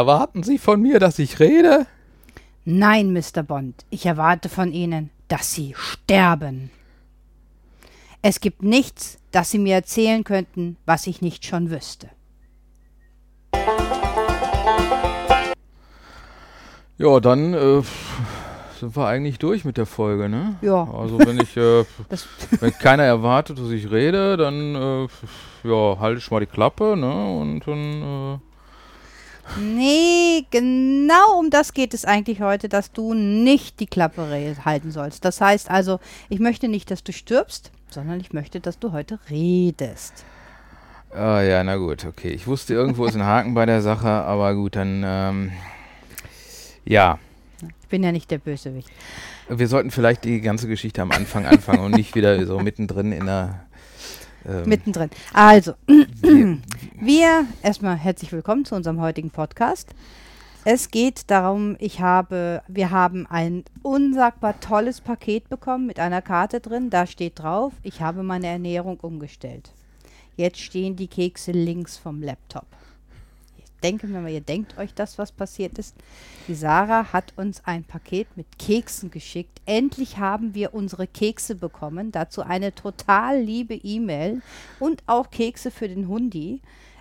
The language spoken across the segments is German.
Erwarten Sie von mir, dass ich rede? Nein, Mr. Bond, ich erwarte von Ihnen, dass Sie sterben. Es gibt nichts, das Sie mir erzählen könnten, was ich nicht schon wüsste. Ja, dann äh, sind wir eigentlich durch mit der Folge, ne? Ja. Also wenn ich, äh, wenn keiner erwartet, dass ich rede, dann äh, ja, halte ich mal die Klappe, ne? Und dann äh, nee, genau um das geht es eigentlich heute, dass du nicht die Klappe halten sollst. Das heißt also, ich möchte nicht, dass du stirbst, sondern ich möchte, dass du heute redest. Ah ja, na gut, okay. Ich wusste, irgendwo ist ein Haken bei der Sache, aber gut, dann ähm, ja. Ich bin ja nicht der Bösewicht. Wir sollten vielleicht die ganze Geschichte am Anfang anfangen und nicht wieder so mittendrin in der ähm, Mittendrin. Also, wir- Wir, erstmal herzlich willkommen zu unserem heutigen Podcast. Es geht darum, ich habe, wir haben ein unsagbar tolles Paket bekommen mit einer Karte drin. Da steht drauf, ich habe meine Ernährung umgestellt. Jetzt stehen die Kekse links vom Laptop. Denke mir mal, ihr denkt euch das, was passiert ist. Die Sarah hat uns ein Paket mit Keksen geschickt. Endlich haben wir unsere Kekse bekommen. Dazu eine total liebe E-Mail und auch Kekse für den Hundi.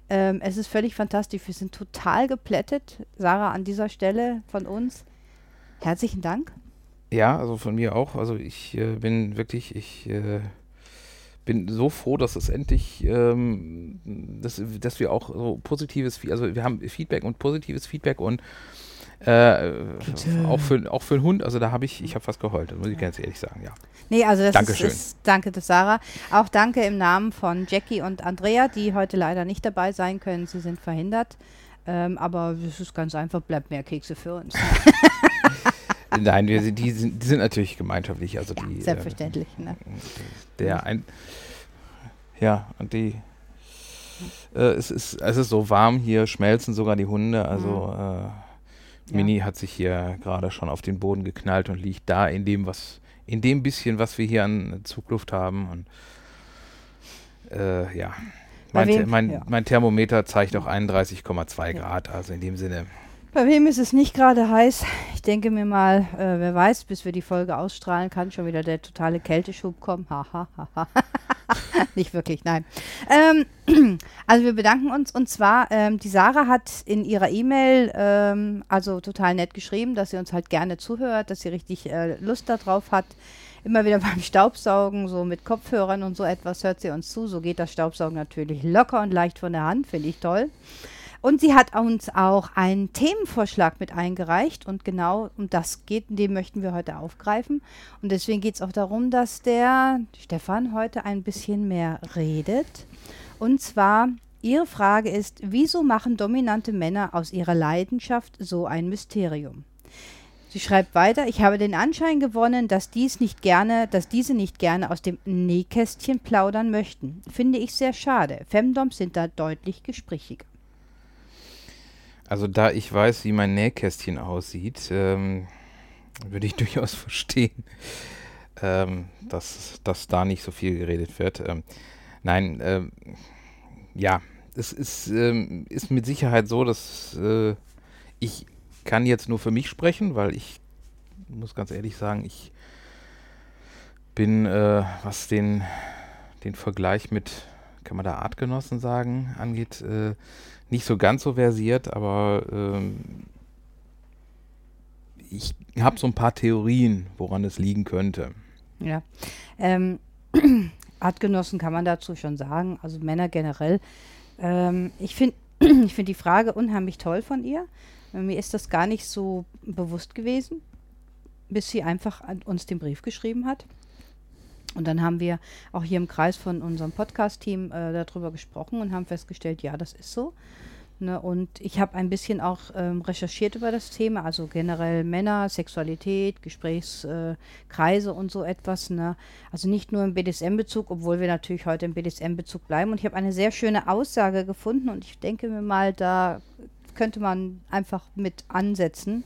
Ähm, es ist völlig fantastisch. Wir sind total geplättet. Sarah, an dieser Stelle von uns herzlichen Dank. Ja, also von mir auch. Also ich äh, bin wirklich, ich äh, bin so froh, dass es endlich, ähm, dass, dass wir auch so positives, also wir haben Feedback und positives Feedback und äh, auch für auch für den Hund. Also da habe ich, ich habe fast geheult. Muss ich ganz ehrlich sagen. Ja. Nee, also das Dankeschön. Ist, ist danke Sarah. Auch danke im Namen von Jackie und Andrea, die heute leider nicht dabei sein können. Sie sind verhindert. Ähm, aber es ist ganz einfach, bleibt mehr Kekse für uns. Nein, wir sind, die sind, die sind natürlich gemeinschaftlich. Also die, äh, Selbstverständlich. Ne? Der ein, ja und die, äh, es ist es ist so warm hier, schmelzen sogar die Hunde. Also äh, Mini hat sich hier gerade schon auf den Boden geknallt und liegt da in dem was, in dem bisschen, was wir hier an Zugluft haben und äh, ja. Mein, mein, ja. mein Thermometer zeigt auch 31,2 Grad, also in dem Sinne. Bei wem ist es nicht gerade heiß? Ich denke mir mal, äh, wer weiß, bis wir die Folge ausstrahlen, kann schon wieder der totale Kälteschub kommen. Haha, nicht wirklich, nein. Ähm, also wir bedanken uns und zwar, ähm, die Sarah hat in ihrer E-Mail ähm, also total nett geschrieben, dass sie uns halt gerne zuhört, dass sie richtig äh, Lust darauf hat. Immer wieder beim Staubsaugen, so mit Kopfhörern und so etwas, hört sie uns zu. So geht das Staubsaugen natürlich locker und leicht von der Hand, finde ich toll. Und sie hat uns auch einen Themenvorschlag mit eingereicht und genau um das geht, den möchten wir heute aufgreifen. Und deswegen geht es auch darum, dass der Stefan heute ein bisschen mehr redet. Und zwar, ihre Frage ist, wieso machen dominante Männer aus ihrer Leidenschaft so ein Mysterium? Sie schreibt weiter, ich habe den Anschein gewonnen, dass dies nicht gerne, dass diese nicht gerne aus dem Nähkästchen plaudern möchten. Finde ich sehr schade. Femdoms sind da deutlich gesprächiger. Also da ich weiß, wie mein Nähkästchen aussieht, ähm, würde ich durchaus verstehen, ähm, dass, dass da nicht so viel geredet wird. Ähm, nein, ähm, ja, es ist, ähm, ist mit Sicherheit so, dass äh, ich kann jetzt nur für mich sprechen, weil ich muss ganz ehrlich sagen, ich bin, äh, was den, den Vergleich mit, kann man da Artgenossen sagen, angeht, äh, nicht so ganz so versiert, aber ähm, ich habe so ein paar Theorien, woran es liegen könnte. Ja. Ähm, Artgenossen kann man dazu schon sagen, also Männer generell. Ähm, ich finde ich find die Frage unheimlich toll von ihr. Mir ist das gar nicht so bewusst gewesen, bis sie einfach an uns den Brief geschrieben hat. Und dann haben wir auch hier im Kreis von unserem Podcast-Team äh, darüber gesprochen und haben festgestellt, ja, das ist so. Ne, und ich habe ein bisschen auch ähm, recherchiert über das Thema, also generell Männer, Sexualität, Gesprächskreise äh, und so etwas. Ne? Also nicht nur im BDSM-Bezug, obwohl wir natürlich heute im BDSM-Bezug bleiben. Und ich habe eine sehr schöne Aussage gefunden und ich denke mir mal, da könnte man einfach mit ansetzen.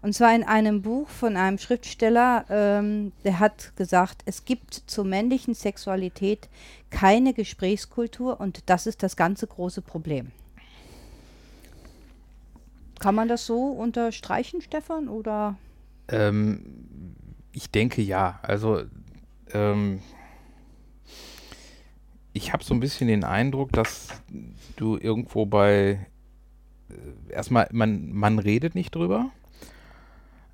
Und zwar in einem Buch von einem Schriftsteller, ähm, der hat gesagt, es gibt zur männlichen Sexualität keine Gesprächskultur und das ist das ganze große Problem. Kann man das so unterstreichen, Stefan, oder? Ähm, ich denke ja. Also ähm, ich habe so ein bisschen den Eindruck, dass du irgendwo bei äh, erstmal, man, man redet nicht drüber.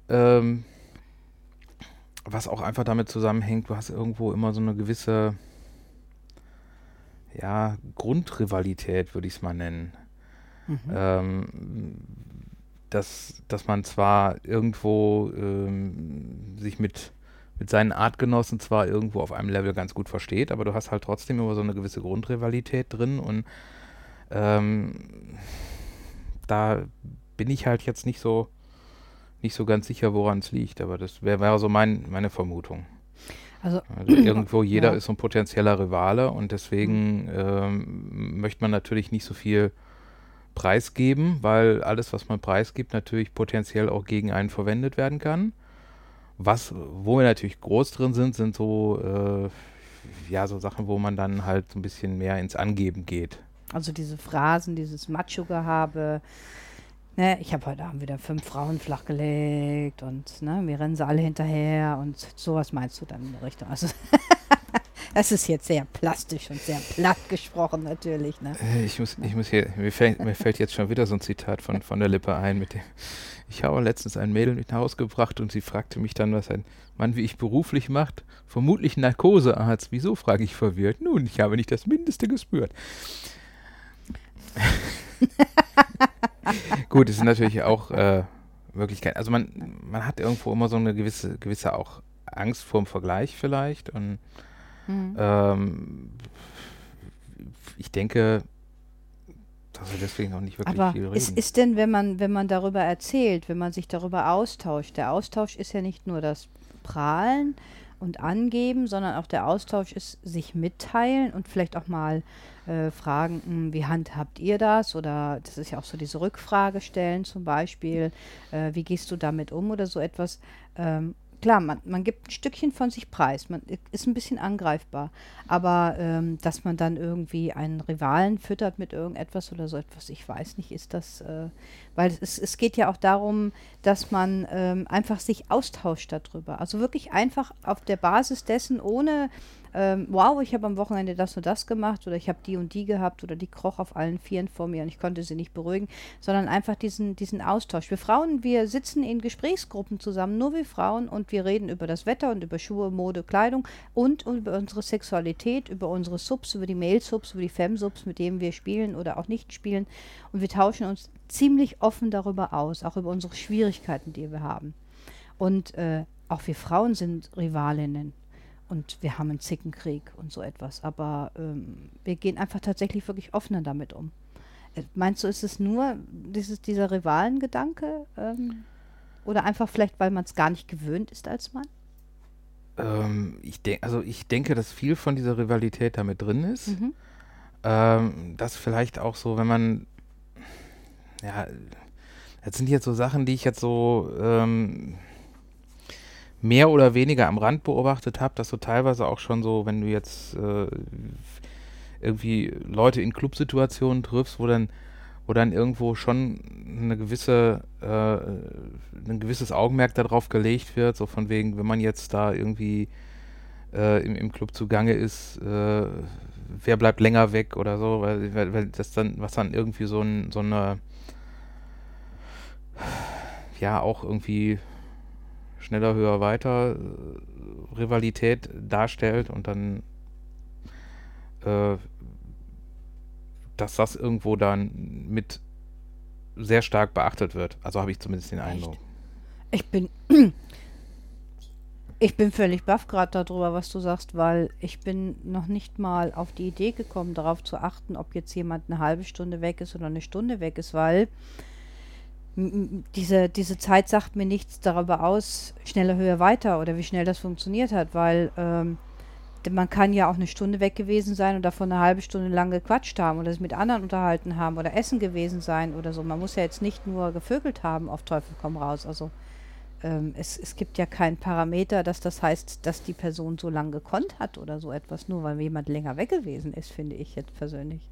Ähm, was auch einfach damit zusammenhängt, du hast irgendwo immer so eine gewisse ja, Grundrivalität, würde ich es mal nennen. Mhm. Ähm, dass, dass man zwar irgendwo ähm, sich mit, mit seinen Artgenossen zwar irgendwo auf einem Level ganz gut versteht, aber du hast halt trotzdem immer so eine gewisse Grundrivalität drin und ähm, da bin ich halt jetzt nicht so nicht so ganz sicher, woran es liegt, aber das wäre wär so mein, meine Vermutung. Also, also irgendwo jeder ja. ist so ein potenzieller Rivale und deswegen ähm, möchte man natürlich nicht so viel preisgeben, weil alles, was man preisgibt, natürlich potenziell auch gegen einen verwendet werden kann. Was, wo wir natürlich groß drin sind, sind so, äh, ja, so Sachen, wo man dann halt so ein bisschen mehr ins Angeben geht. Also diese Phrasen, dieses Macho-Gehabe, ne, ich habe heute Abend wieder fünf Frauen flachgelegt und ne, mir rennen sie alle hinterher und sowas meinst du dann in der Richtung. Also Das ist jetzt sehr plastisch und sehr platt gesprochen natürlich. Ne? Äh, ich muss, ich muss hier, mir fällt, mir fällt jetzt schon wieder so ein Zitat von, von der Lippe ein, mit dem, ich habe letztens ein Mädel mit nach Hause gebracht und sie fragte mich dann, was ein Mann wie ich beruflich macht. Vermutlich Narkosearzt. Wieso, frage ich verwirrt. Nun, ich habe nicht das Mindeste gespürt. Gut, es ist natürlich auch äh, Möglichkeit. Also man, man hat irgendwo immer so eine gewisse, gewisse auch Angst vor dem Vergleich vielleicht und Mhm. Ähm, ich denke, dass wir deswegen auch nicht wirklich Aber viel reden. Ist, ist denn, wenn man, wenn man darüber erzählt, wenn man sich darüber austauscht, der Austausch ist ja nicht nur das Prahlen und Angeben, sondern auch der Austausch ist sich mitteilen und vielleicht auch mal äh, fragen, hm, wie handhabt ihr das? Oder das ist ja auch so diese Rückfrage stellen zum Beispiel, äh, wie gehst du damit um oder so etwas. Ähm, klar, man, man gibt ein Stückchen von sich preis, man ist ein bisschen angreifbar, aber ähm, dass man dann irgendwie einen Rivalen füttert mit irgendetwas oder so etwas, ich weiß nicht, ist das, äh, weil es, es geht ja auch darum, dass man ähm, einfach sich austauscht darüber, also wirklich einfach auf der Basis dessen, ohne ähm, wow, ich habe am Wochenende das und das gemacht oder ich habe die und die gehabt oder die kroch auf allen Vieren vor mir und ich konnte sie nicht beruhigen, sondern einfach diesen, diesen Austausch. Wir Frauen, wir sitzen in Gesprächsgruppen zusammen, nur wir Frauen und wir reden über das Wetter und über Schuhe, Mode, Kleidung und über unsere Sexualität, über unsere Subs, über die Mail-Subs, über die Fem-Subs, mit denen wir spielen oder auch nicht spielen und wir tauschen uns ziemlich offen darüber aus, auch über unsere Schwierigkeiten, die wir haben. Und äh, auch wir Frauen sind Rivalinnen und wir haben einen Zickenkrieg und so etwas. Aber ähm, wir gehen einfach tatsächlich wirklich offener damit um. Äh, meinst du, ist es nur dieses, dieser Rivalengedanke? Ähm, oder einfach vielleicht, weil man es gar nicht gewöhnt ist als Mann? Ähm, ich denk, also ich denke, dass viel von dieser Rivalität damit drin ist. Mhm. Ähm, das vielleicht auch so, wenn man ja, das sind jetzt so Sachen, die ich jetzt so ähm, mehr oder weniger am Rand beobachtet habe, dass du teilweise auch schon so, wenn du jetzt äh, irgendwie Leute in Clubsituationen triffst, wo dann, wo dann irgendwo schon eine gewisse, äh, ein gewisses Augenmerk darauf gelegt wird, so von wegen, wenn man jetzt da irgendwie äh, im, im Club zugange ist, äh, wer bleibt länger weg oder so, weil, weil, weil das dann, was dann irgendwie so, ein, so eine ja auch irgendwie schneller, höher, weiter äh, Rivalität darstellt und dann, äh, dass das irgendwo dann mit sehr stark beachtet wird. Also habe ich zumindest den Eindruck. Ich bin ich bin völlig baff gerade darüber, was du sagst, weil ich bin noch nicht mal auf die Idee gekommen, darauf zu achten, ob jetzt jemand eine halbe Stunde weg ist oder eine Stunde weg ist, weil diese, diese Zeit sagt mir nichts darüber aus, schneller, höher, weiter oder wie schnell das funktioniert hat, weil ähm, man kann ja auch eine Stunde weg gewesen sein und davon eine halbe Stunde lang gequatscht haben oder sich mit anderen unterhalten haben oder essen gewesen sein oder so. Man muss ja jetzt nicht nur gevögelt haben, auf Teufel komm raus. Also ähm, es, es gibt ja keinen Parameter, dass das heißt, dass die Person so lange gekonnt hat oder so etwas, nur weil jemand länger weg gewesen ist, finde ich jetzt persönlich.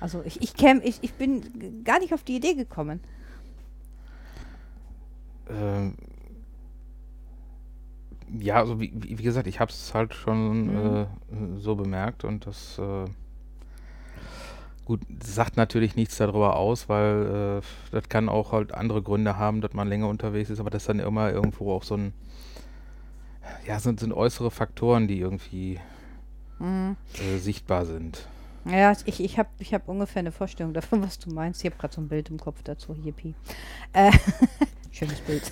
Also ich, ich, käm, ich, ich bin gar nicht auf die Idee gekommen. Ähm, ja, also wie, wie gesagt, ich habe es halt schon mhm. äh, so bemerkt und das äh, gut sagt natürlich nichts darüber aus, weil äh, das kann auch halt andere Gründe haben, dass man länger unterwegs ist, aber das ist dann immer irgendwo auch so ein ja, sind, sind äußere Faktoren, die irgendwie mhm. Äh, sichtbar sind. Ja, ich, ich habe ich hab ungefähr eine Vorstellung davon, was du meinst. Ich habe gerade so ein Bild im Kopf dazu. Yippie. Äh, schönes Bild.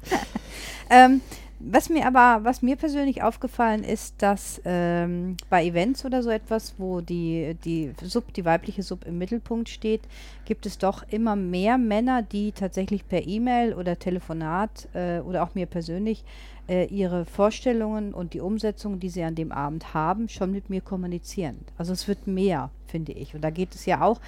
ähm, was mir aber, was mir persönlich aufgefallen ist, dass ähm, bei Events oder so etwas, wo die, die Sub, die weibliche Sub im Mittelpunkt steht, gibt es doch immer mehr Männer, die tatsächlich per E-Mail oder Telefonat äh, oder auch mir persönlich äh, ihre Vorstellungen und die Umsetzung, die sie an dem Abend haben, schon mit mir kommunizieren. Also es wird mehr, finde ich. Und da geht es ja auch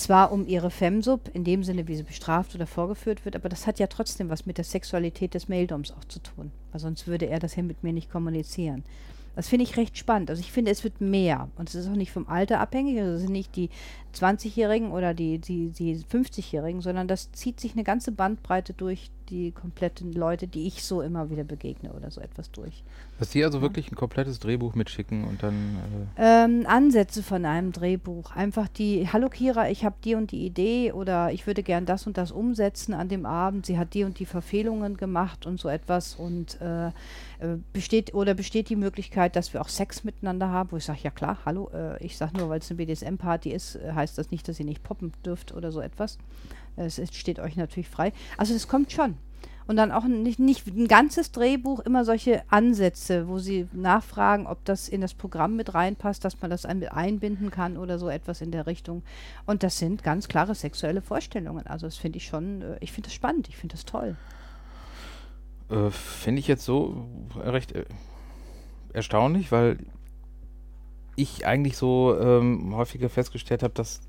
zwar um ihre Femsub, in dem Sinne, wie sie bestraft oder vorgeführt wird, aber das hat ja trotzdem was mit der Sexualität des Maildoms auch zu tun. Weil sonst würde er das ja mit mir nicht kommunizieren. Das finde ich recht spannend. Also ich finde, es wird mehr. Und es ist auch nicht vom Alter abhängig. Also es sind nicht die 20-Jährigen oder die, die, die 50-Jährigen, sondern das zieht sich eine ganze Bandbreite durch die kompletten Leute, die ich so immer wieder begegne oder so etwas durch. Dass die also ja. wirklich ein komplettes Drehbuch mitschicken und dann. Äh ähm, Ansätze von einem Drehbuch. Einfach die, hallo Kira, ich habe die und die Idee oder ich würde gern das und das umsetzen an dem Abend. Sie hat die und die Verfehlungen gemacht und so etwas und äh, äh besteht oder besteht die Möglichkeit, dass wir auch Sex miteinander haben, wo ich sage, ja klar, hallo, äh, ich sage nur, weil es eine BDSM-Party ist, äh, heißt das nicht, dass ihr nicht poppen dürft oder so etwas. Es steht euch natürlich frei. Also das kommt schon. Und dann auch nicht, nicht ein ganzes Drehbuch, immer solche Ansätze, wo sie nachfragen, ob das in das Programm mit reinpasst, dass man das einbinden kann oder so etwas in der Richtung. Und das sind ganz klare sexuelle Vorstellungen. Also das finde ich schon, äh, ich finde das spannend, ich finde das toll. Äh, finde ich jetzt so recht äh, erstaunlich, weil ich eigentlich so ähm, häufiger festgestellt habe, dass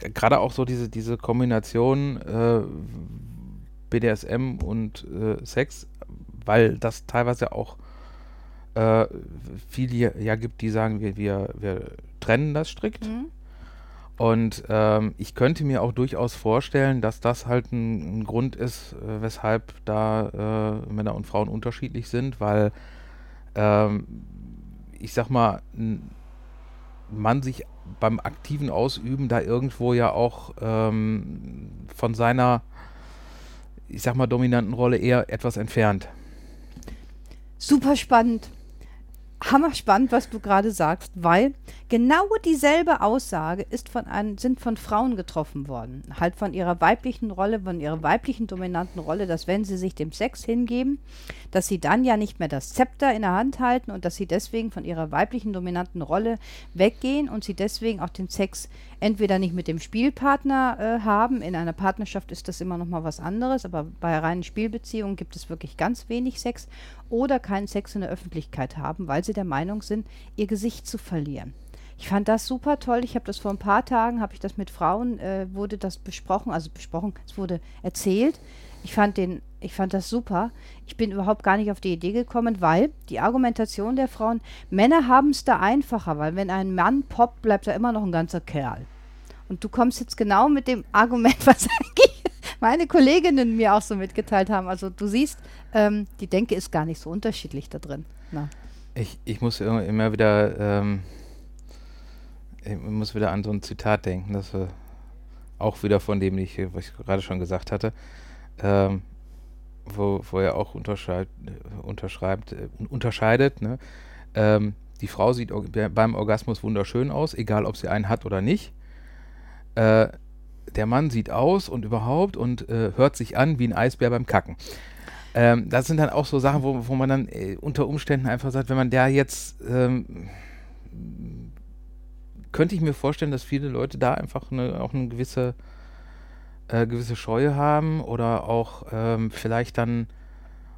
äh, gerade auch so diese, diese Kombination äh, BDSM und äh, Sex, weil das teilweise auch äh, viele ja gibt, die sagen, wir, wir, wir trennen das strikt. Mhm. Und ähm, ich könnte mir auch durchaus vorstellen, dass das halt ein, ein Grund ist, äh, weshalb da äh, Männer und Frauen unterschiedlich sind, weil ähm, ich sag mal, man sich beim aktiven Ausüben da irgendwo ja auch ähm, von seiner, ich sag mal, dominanten Rolle eher etwas entfernt. Super spannend hammerspannend, was du gerade sagst, weil genau dieselbe Aussage ist von ein, sind von Frauen getroffen worden. Halt von ihrer weiblichen Rolle, von ihrer weiblichen dominanten Rolle, dass wenn sie sich dem Sex hingeben, dass sie dann ja nicht mehr das Zepter in der Hand halten und dass sie deswegen von ihrer weiblichen dominanten Rolle weggehen und sie deswegen auch den Sex entweder nicht mit dem Spielpartner äh, haben. In einer Partnerschaft ist das immer noch mal was anderes, aber bei reinen Spielbeziehungen gibt es wirklich ganz wenig Sex oder keinen Sex in der Öffentlichkeit haben, weil sie der Meinung sind, ihr Gesicht zu verlieren. Ich fand das super toll. Ich habe das vor ein paar Tagen, habe ich das mit Frauen, äh, wurde das besprochen, also besprochen, es wurde erzählt. Ich fand den, ich fand das super. Ich bin überhaupt gar nicht auf die Idee gekommen, weil die Argumentation der Frauen, Männer haben es da einfacher, weil wenn ein Mann poppt, bleibt er immer noch ein ganzer Kerl. Und du kommst jetzt genau mit dem Argument, was meine Kolleginnen mir auch so mitgeteilt haben. Also du siehst, ähm, die Denke ist gar nicht so unterschiedlich da drin. Na. Ich, ich muss immer wieder, ähm, ich muss wieder an so ein Zitat denken, das wir auch wieder von dem, ich, was ich gerade schon gesagt hatte, ähm, wo, wo er auch unterscheid, unterschreibt, äh, unterscheidet, ne? Ähm, die Frau sieht beim Orgasmus wunderschön aus, egal ob sie einen hat oder nicht. Äh, der Mann sieht aus und überhaupt und äh, hört sich an wie ein Eisbär beim Kacken. Ähm, das sind dann auch so Sachen, wo, wo man dann äh, unter Umständen einfach sagt, wenn man der jetzt, ähm, könnte ich mir vorstellen, dass viele Leute da einfach eine, auch eine gewisse, äh, gewisse Scheue haben oder auch ähm, vielleicht dann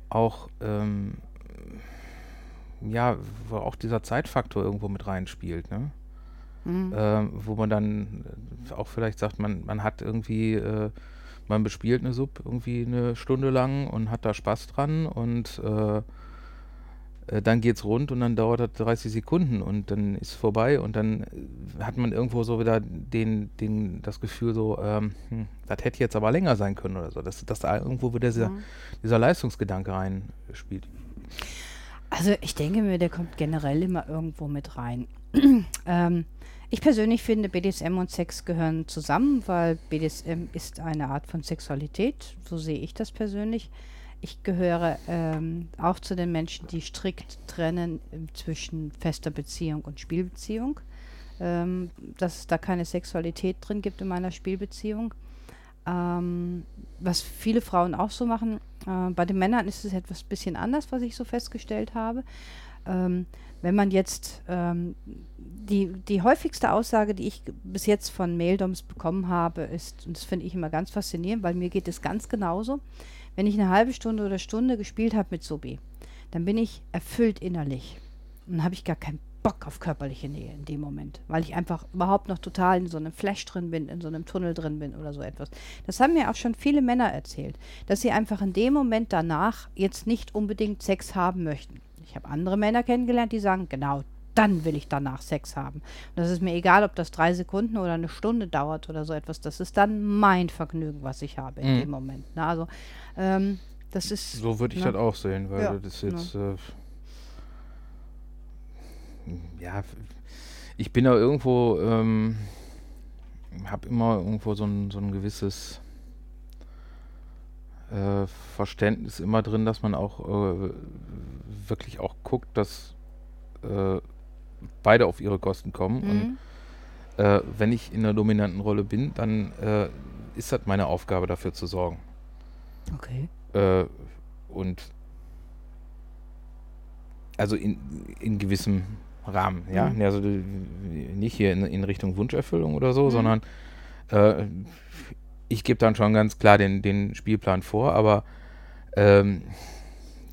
auch, ähm, ja, wo auch dieser Zeitfaktor irgendwo mit reinspielt, ne? Mhm. Äh, wo man dann auch vielleicht sagt, man, man hat irgendwie, äh, man bespielt eine Sub irgendwie eine Stunde lang und hat da Spaß dran und äh, äh, dann geht's rund und dann dauert das 30 Sekunden und dann ist vorbei und dann äh, hat man irgendwo so wieder den, den, das Gefühl so, ähm, hm, das hätte jetzt aber länger sein können oder so, dass, dass da irgendwo wieder dieser, mhm. dieser Leistungsgedanke reinspielt. Also ich denke mir, der kommt generell immer irgendwo mit rein. ähm, ich persönlich finde, BDSM und Sex gehören zusammen, weil BDSM ist eine Art von Sexualität, so sehe ich das persönlich. Ich gehöre ähm, auch zu den Menschen, die strikt trennen äh, zwischen fester Beziehung und Spielbeziehung. Ähm, dass es da keine Sexualität drin gibt in meiner Spielbeziehung. Ähm, was viele Frauen auch so machen. Äh, bei den Männern ist es etwas bisschen anders, was ich so festgestellt habe. Ähm, wenn man jetzt ähm, die, die häufigste Aussage, die ich bis jetzt von Maildoms bekommen habe, ist, und das finde ich immer ganz faszinierend, weil mir geht es ganz genauso, wenn ich eine halbe Stunde oder Stunde gespielt habe mit Sobi, dann bin ich erfüllt innerlich. Und habe ich gar keinen Bock auf körperliche Nähe in dem Moment, weil ich einfach überhaupt noch total in so einem Flash drin bin, in so einem Tunnel drin bin oder so etwas. Das haben mir auch schon viele Männer erzählt, dass sie einfach in dem Moment danach jetzt nicht unbedingt Sex haben möchten. Ich habe andere Männer kennengelernt, die sagen, genau, dann will ich danach Sex haben. Und das ist mir egal, ob das drei Sekunden oder eine Stunde dauert oder so etwas. Das ist dann mein Vergnügen, was ich habe in mhm. dem Moment. Na, also ähm, das ist. So würde ich ne? das auch sehen, weil ja, das jetzt. Ne. Äh, ja, ich bin da irgendwo, ähm, habe immer irgendwo so ein, so ein gewisses äh, Verständnis immer drin, dass man auch äh, wirklich auch guckt, dass äh, beide auf ihre Kosten kommen. Mhm. Und äh, wenn ich in einer dominanten Rolle bin, dann äh, ist das meine Aufgabe, dafür zu sorgen. Okay. Äh, und also in, in gewissem Rahmen, ja. Mhm. Also nicht hier in, in, Richtung Wunscherfüllung oder so, mhm. sondern äh, ich gebe dann schon ganz klar den, den Spielplan vor, aber ähm,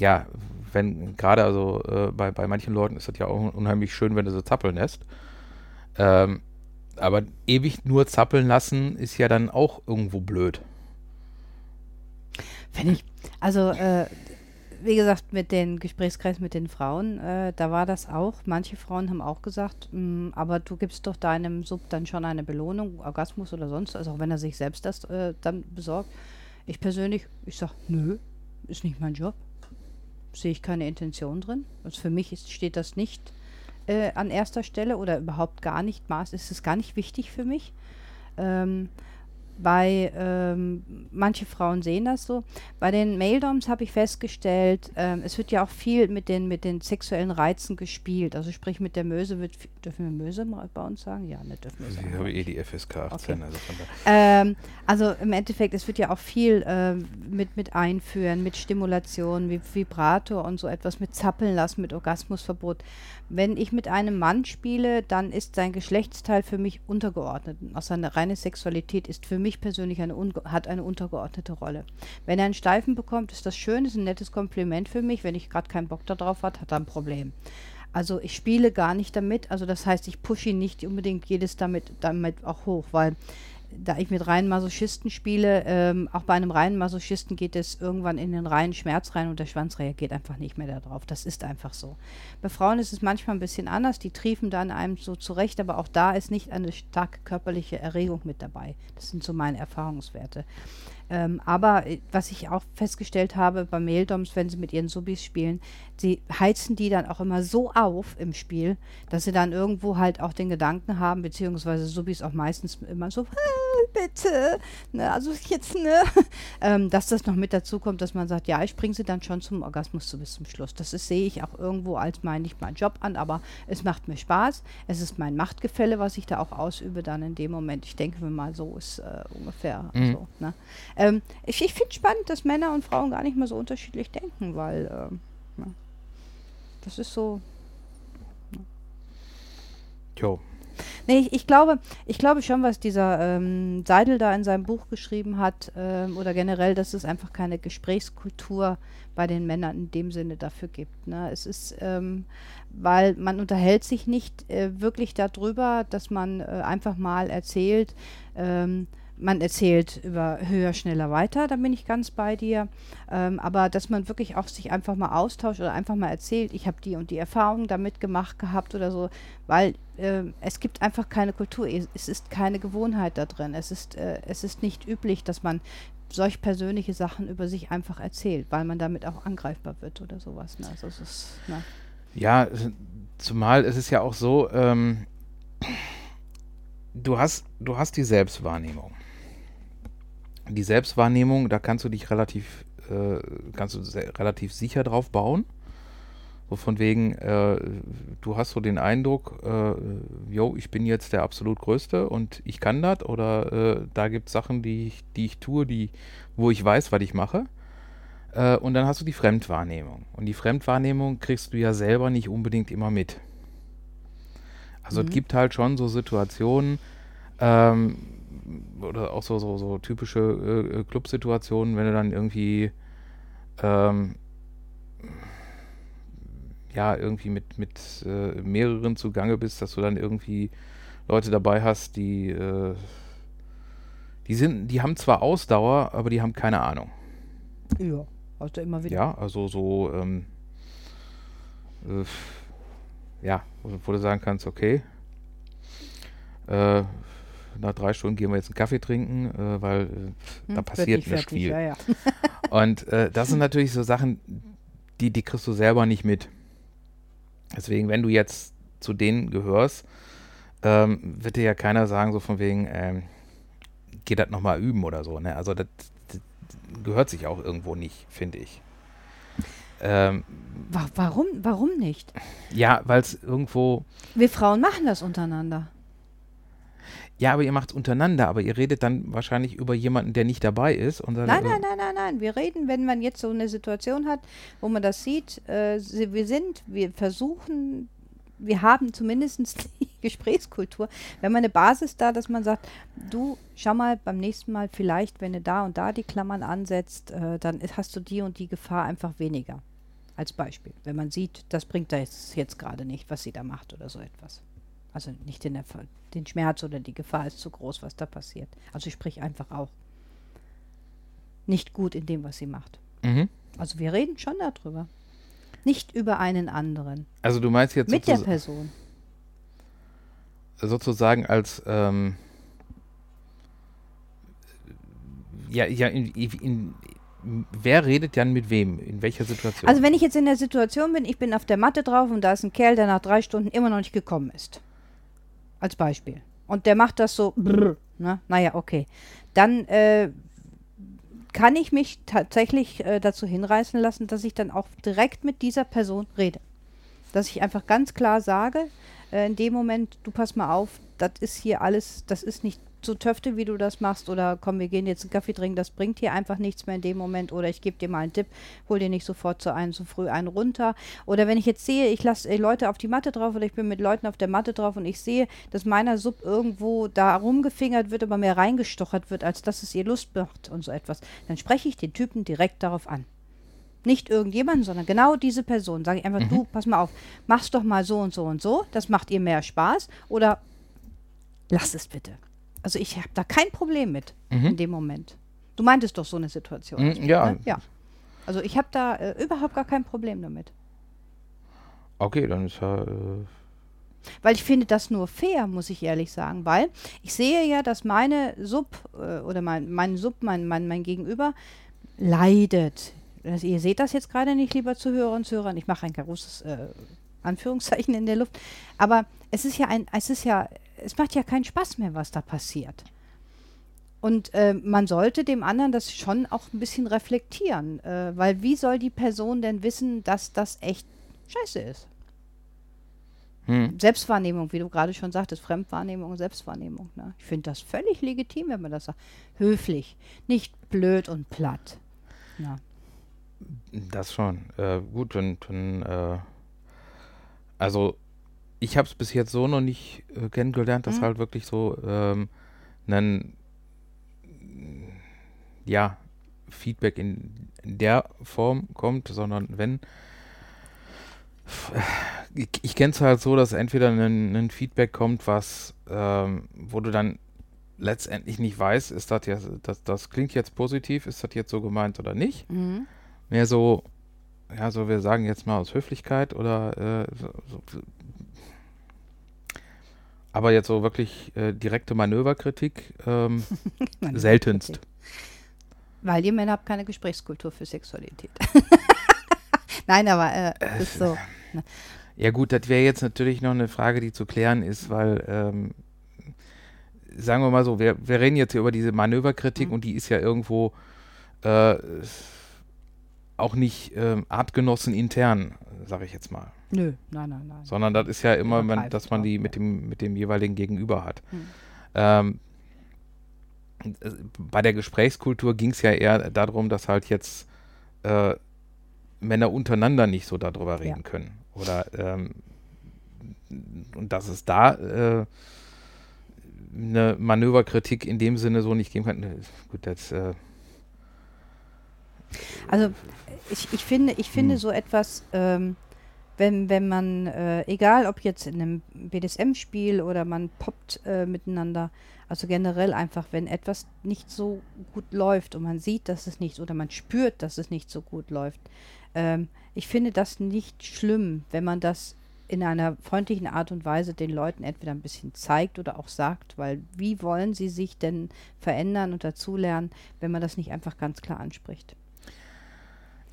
ja, wenn gerade also äh, bei, bei manchen Leuten ist das ja auch unheimlich schön, wenn du so zappeln lässt. Ähm, aber ewig nur zappeln lassen ist ja dann auch irgendwo blöd. Wenn ich, also äh, wie gesagt, mit den Gesprächskreis mit den Frauen, äh, da war das auch. Manche Frauen haben auch gesagt, mh, mm, aber du gibst doch deinem Sub dann schon eine Belohnung, Orgasmus oder sonst, also auch wenn er sich selbst das äh, dann besorgt. Ich persönlich, ich sag, nö, ist nicht mein Job sehe ich keine Intention drin. Also für mich ist, steht das nicht äh, an erster Stelle oder überhaupt gar nicht Maß, ist es gar nicht wichtig für mich. Ähm, bei ähm, manche Frauen sehen das so. Bei den Maildoms habe ich festgestellt, ähm, es wird ja auch viel mit den, mit den sexuellen Reizen gespielt. Also sprich mit der Möse wird dürfen wir Möse bei uns sagen? Ja, ne, dürfen wir sagen. Ich habe eh die FSK 18. Okay. Also, ähm, also, im Endeffekt, es wird ja auch viel ähm, mit, mit einführen, mit Stimulation, wie Vibrator und so etwas, mit Zappeln lassen, mit Orgasmusverbot. Wenn ich mit einem Mann spiele, dann ist sein Geschlechtsteil für mich untergeordnet. Auch seine reine Sexualität ist für mich persönlich eine hat eine untergeordnete Rolle. Wenn er einen Steifen bekommt, ist das schön, ist ein nettes Kompliment für mich. Wenn ich gerade keinen Bock darauf habe, hat er ein Problem. Also ich spiele gar nicht damit. Also das heißt, ich pushe ihn nicht unbedingt jedes damit, damit auch hoch, weil da ich mit reinen Masochisten spiele, ähm, auch bei einem reinen Masochisten geht es irgendwann in den reinen Schmerz rein und der Schwanz reagiert einfach nicht mehr darauf. Das ist einfach so. Bei Frauen ist es manchmal ein bisschen anders, die triefen dann einem so zurecht, aber auch da ist nicht eine starke körperliche Erregung mit dabei. Das sind so meine Erfahrungswerte. Ähm, aber äh, was ich auch festgestellt habe bei Maildoms, wenn sie mit ihren Subis spielen, sie heizen die dann auch immer so auf im Spiel, dass sie dann irgendwo halt auch den Gedanken haben, beziehungsweise Subis auch meistens immer so, bitte, ne, also jetzt, ne, ähm, dass das noch mit dazu kommt, dass man sagt, ja, ich bringe sie dann schon zum Orgasmus zu bis zum Schluss. Das sehe ich auch irgendwo als mein, nicht mein Job an, aber es macht mir Spaß. Es ist mein Machtgefälle, was ich da auch ausübe dann in dem Moment. Ich denke mir mal, so ist äh, ungefähr mhm. so. Ne? Ähm, ich ich finde spannend, dass Männer und Frauen gar nicht mehr so unterschiedlich denken, weil äh, ja, das ist so. Ja. Jo. Nee, ich, ich, glaube, ich glaube schon, was dieser ähm, Seidel da in seinem Buch geschrieben hat, ähm, oder generell, dass es einfach keine Gesprächskultur bei den Männern in dem Sinne dafür gibt. Ne? Es ist, ähm, weil man unterhält sich nicht äh, wirklich darüber, dass man äh, einfach mal erzählt, ähm, man erzählt über höher, schneller, weiter, da bin ich ganz bei dir. Ähm, aber dass man wirklich auch sich einfach mal austauscht oder einfach mal erzählt, ich habe die und die Erfahrung damit gemacht gehabt oder so, weil äh, es gibt einfach keine Kultur, es ist keine Gewohnheit da drin. Es ist, äh, es ist nicht üblich, dass man solch persönliche Sachen über sich einfach erzählt, weil man damit auch angreifbar wird oder sowas. Ne? Also es ist, ne? Ja, zumal es ist ja auch so, ähm, du hast, du hast die Selbstwahrnehmung die Selbstwahrnehmung, da kannst du dich relativ, äh, kannst du relativ sicher drauf bauen. So von wegen, äh, du hast so den Eindruck, äh, yo, ich bin jetzt der absolut Größte und ich kann das oder äh, da gibt es Sachen, die ich, die ich tue, die, wo ich weiß, was ich mache. Äh, und dann hast du die Fremdwahrnehmung. Und die Fremdwahrnehmung kriegst du ja selber nicht unbedingt immer mit. Also mhm. es gibt halt schon so Situationen, ähm, oder auch so, so, so typische äh, äh, Clubsituationen, wenn du dann irgendwie ähm, ja, irgendwie mit, mit äh, mehreren zugange bist, dass du dann irgendwie Leute dabei hast, die, äh, die sind, die haben zwar Ausdauer, aber die haben keine Ahnung. Ja, hast du immer wieder. Ja, also so, ähm, äh, ja, wo, du sagen kannst, okay, äh, nach drei Stunden gehen wir jetzt einen Kaffee trinken, äh, weil äh, hm, da passiert nicht viel. Ja, ja. Und äh, das sind natürlich so Sachen, die, die kriegst du selber nicht mit. Deswegen, wenn du jetzt zu denen gehörst, ähm, wird dir ja keiner sagen, so von wegen, ähm, geh das nochmal üben oder so. Ne? Also das, das gehört sich auch irgendwo nicht, finde ich. Ähm, warum, warum nicht? Ja, weil es irgendwo. Wir Frauen machen das untereinander. Ja, aber ihr macht es untereinander, aber ihr redet dann wahrscheinlich über jemanden, der nicht dabei ist. nein, nein, nein, nein, nein. Wir reden, wenn man jetzt so eine Situation hat, wo man das sieht, äh, wir sind, wir versuchen, wir haben zumindest die Gesprächskultur. Wenn man eine Basis da, dass man sagt, du, schau mal beim nächsten Mal vielleicht, wenn du da und da die Klammern ansetzt, äh, dann hast du die und die Gefahr einfach weniger. Als Beispiel. Wenn man sieht, das bringt da jetzt, jetzt gerade nicht, was sie da macht oder so etwas. Also nicht den, Erfolg, den Schmerz oder die Gefahr ist zu groß, was da passiert. Also ich sprich einfach auch nicht gut in dem, was sie macht. Mhm. Also wir reden schon darüber. Nicht über einen anderen. Also du meinst jetzt mit der Person. Sozusagen als ähm, ja, ja in, in, wer redet dann mit wem? In welcher Situation? Also wenn ich jetzt in der Situation bin, ich bin auf der Matte drauf und da ist ein Kerl, der nach drei Stunden immer noch nicht gekommen ist. Als Beispiel. Und der macht das so, brr, ne? naja, okay. Dann äh, kann ich mich tatsächlich äh, dazu hinreißen lassen, dass ich dann auch direkt mit dieser Person rede. Dass ich einfach ganz klar sage, äh, in dem Moment, du pass mal auf, das ist hier alles, das ist nicht so töfte, wie du das machst, oder komm, wir gehen jetzt einen Kaffee trinken, das bringt hier einfach nichts mehr in dem Moment, oder ich gebe dir mal einen Tipp, hol dir nicht sofort zu einem so früh einen runter. Oder wenn ich jetzt sehe, ich lasse äh, Leute auf die Matte drauf oder ich bin mit Leuten auf der Matte drauf und ich sehe, dass meiner Sub irgendwo da rumgefingert wird, aber mehr reingestochert wird, als dass es ihr Lust macht und so etwas, dann spreche ich den Typen direkt darauf an. Nicht irgendjemanden, sondern genau diese Person. Sage ich einfach, mhm. du, pass mal auf, mach's doch mal so und so und so, das macht ihr mehr Spaß. Oder lass es bitte. Also ich habe da kein Problem mit mhm. in dem Moment. Du meintest doch so eine Situation. Mhm, ja. Ne? Ja. Also ich habe da äh, überhaupt gar kein Problem damit. Okay, dann ist ja. Äh weil ich finde das nur fair, muss ich ehrlich sagen, weil ich sehe ja, dass meine Sub äh, oder mein, mein Sub, mein, mein, mein Gegenüber leidet. Also ihr seht das jetzt gerade nicht, lieber Zuhörer und Zuhörer. Ich mache ein großes äh, Anführungszeichen in der Luft. Aber es ist ja ein, es ist ja es macht ja keinen Spaß mehr, was da passiert. Und äh, man sollte dem anderen das schon auch ein bisschen reflektieren, äh, weil wie soll die Person denn wissen, dass das echt scheiße ist? Hm. Selbstwahrnehmung, wie du gerade schon sagtest, Fremdwahrnehmung und Selbstwahrnehmung. Ne? Ich finde das völlig legitim, wenn man das sagt. Höflich, nicht blöd und platt. Ja. Das schon. Äh, gut, wenn äh, also ich habe es bis jetzt so noch nicht äh, kennengelernt, dass mhm. halt wirklich so ähm, ein ja, Feedback in, in, der Form kommt, sondern wenn ich, ich kenne es halt so, dass entweder ein, Feedback kommt, was ähm, wo du dann letztendlich nicht weiß, ist das jetzt, das, das klingt jetzt positiv, ist das jetzt so gemeint oder nicht. Mhm. Mehr so, ja, so wir sagen jetzt mal aus Höflichkeit oder äh, so, so, aber jetzt so wirklich äh, direkte Manöverkritik ähm, Meine seltenst. Weil ihr Männer habt keine Gesprächskultur für Sexualität. Nein, aber äh, es ist so. Ja gut, das wäre jetzt natürlich noch eine Frage, die zu klären ist, weil ähm, sagen wir mal so, wir, wir reden jetzt hier über diese Manöverkritik Mhm. und die ist ja irgendwo äh, auch nicht ähm, Artgenossen intern, sage ich jetzt mal. Nö, nein, nein, nein. Sondern das ist ja immer, man, dass man die mit dem, mit dem jeweiligen Gegenüber hat. Hm. Ähm, äh, bei der Gesprächskultur ging es ja eher darum, dass halt jetzt äh, Männer untereinander nicht so darüber reden Ja. können. Oder ähm, und dass es da äh, eine Manöverkritik in dem Sinne so nicht geben kann. Gut, das äh, Also ich, ich finde, ich finde Hm. so etwas, ähm, wenn, wenn man, äh, egal ob jetzt in einem BDSM-Spiel oder man poppt äh, miteinander, also generell einfach, wenn etwas nicht so gut läuft und man sieht, dass es nicht, oder man spürt, dass es nicht so gut läuft, ähm, ich finde das nicht schlimm, wenn man das in einer freundlichen Art und Weise den Leuten entweder ein bisschen zeigt oder auch sagt, weil wie wollen sie sich denn verändern und dazulernen, wenn man das nicht einfach ganz klar anspricht?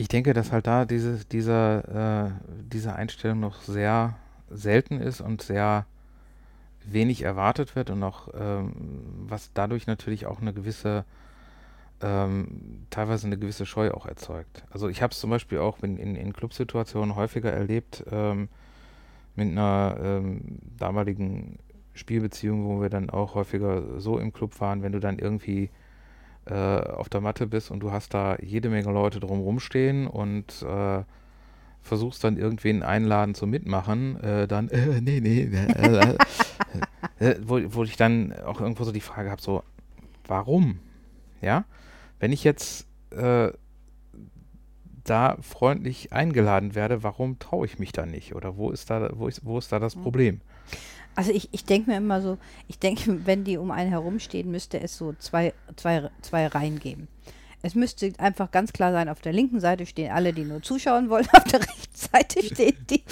Ich denke, dass halt da diese, dieser, äh, diese Einstellung noch sehr selten ist und sehr wenig erwartet wird und auch, ähm, was dadurch natürlich auch eine gewisse, ähm, teilweise eine gewisse Scheu auch erzeugt. Also ich habe es zum Beispiel auch in, in, in Clubsituationen häufiger erlebt, ähm, mit einer ähm, damaligen Spielbeziehung, wo wir dann auch häufiger so im Club waren, wenn du dann irgendwie äh, auf der Matte bist und du hast da jede Menge Leute drumrum stehen und äh, versuchst dann irgendwen einladen zum Mitmachen, äh, dann, äh, nee, nee, äh, äh, wo, wo ich dann auch irgendwo so die Frage habe, so, warum? Ja, wenn ich jetzt da freundlich eingeladen werde, warum traue ich mich da nicht? Oder wo ist da, wo ist, wo ist da das Hm. Problem? Also ich, ich denke mir immer so, ich denke, wenn die um einen herumstehen, müsste es so zwei, zwei, zwei Reihen geben. Es müsste einfach ganz klar sein, auf der linken Seite stehen alle, die nur zuschauen wollen, auf der rechten Seite stehen die,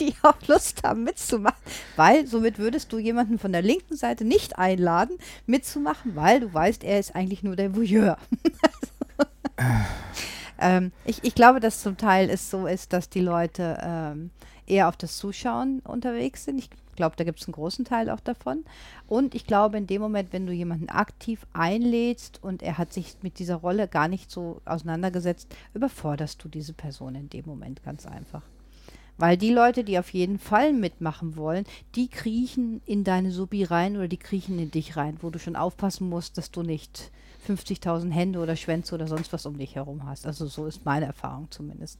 die auch Lust haben mitzumachen. Weil somit würdest du jemanden von der linken Seite nicht einladen, mitzumachen, weil du weißt, er ist eigentlich nur der Voyeur. ähm, ich, ich glaube, dass zum Teil es so ist, dass die Leute ähm, eher auf das Zuschauen unterwegs sind. Ich glaube, da gibt es einen großen Teil auch davon. Und ich glaube, in dem Moment, wenn du jemanden aktiv einlädst und er hat sich mit dieser Rolle gar nicht so auseinandergesetzt, überforderst du diese Person in dem Moment ganz einfach. Weil die Leute, die auf jeden Fall mitmachen wollen, die kriechen in deine Subi rein oder die kriechen in dich rein, wo du schon aufpassen musst, dass du nicht 50.000 Hände oder Schwänze oder sonst was um dich herum hast. Also so ist meine Erfahrung zumindest.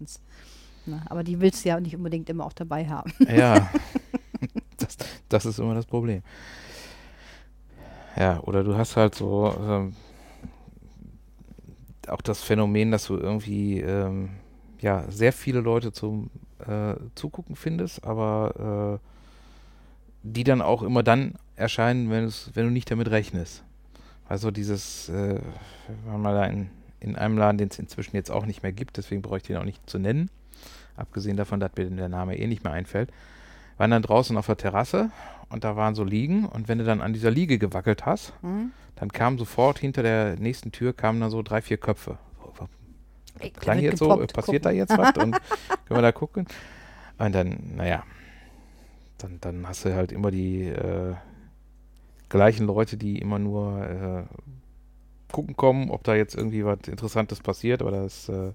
Na, aber die willst du ja nicht unbedingt immer auch dabei haben. Ja, das, das ist immer das Problem. Ja, oder du hast halt so ähm, auch das Phänomen, dass du irgendwie ähm, ja sehr viele Leute zum äh, Zugucken findest, aber äh, die dann auch immer dann erscheinen, wenn, wenn du nicht damit rechnest. Also dieses, äh, waren mal da in, in einem Laden, den es inzwischen jetzt auch nicht mehr gibt, deswegen brauche ich den auch nicht zu nennen. Abgesehen davon, dass mir der Name eh nicht mehr einfällt. Waren dann draußen auf der Terrasse und da waren so Liegen und wenn du dann an dieser Liege gewackelt hast, Hm? dann kamen sofort hinter der nächsten Tür kamen dann so drei, vier Köpfe. Ey, Klang da jetzt so, passiert da gucken. jetzt was und können wir da gucken? Und dann, naja, dann, dann hast du halt immer die äh, gleichen Leute, die immer nur äh, gucken kommen, ob da jetzt irgendwie was Interessantes passiert oder es, äh,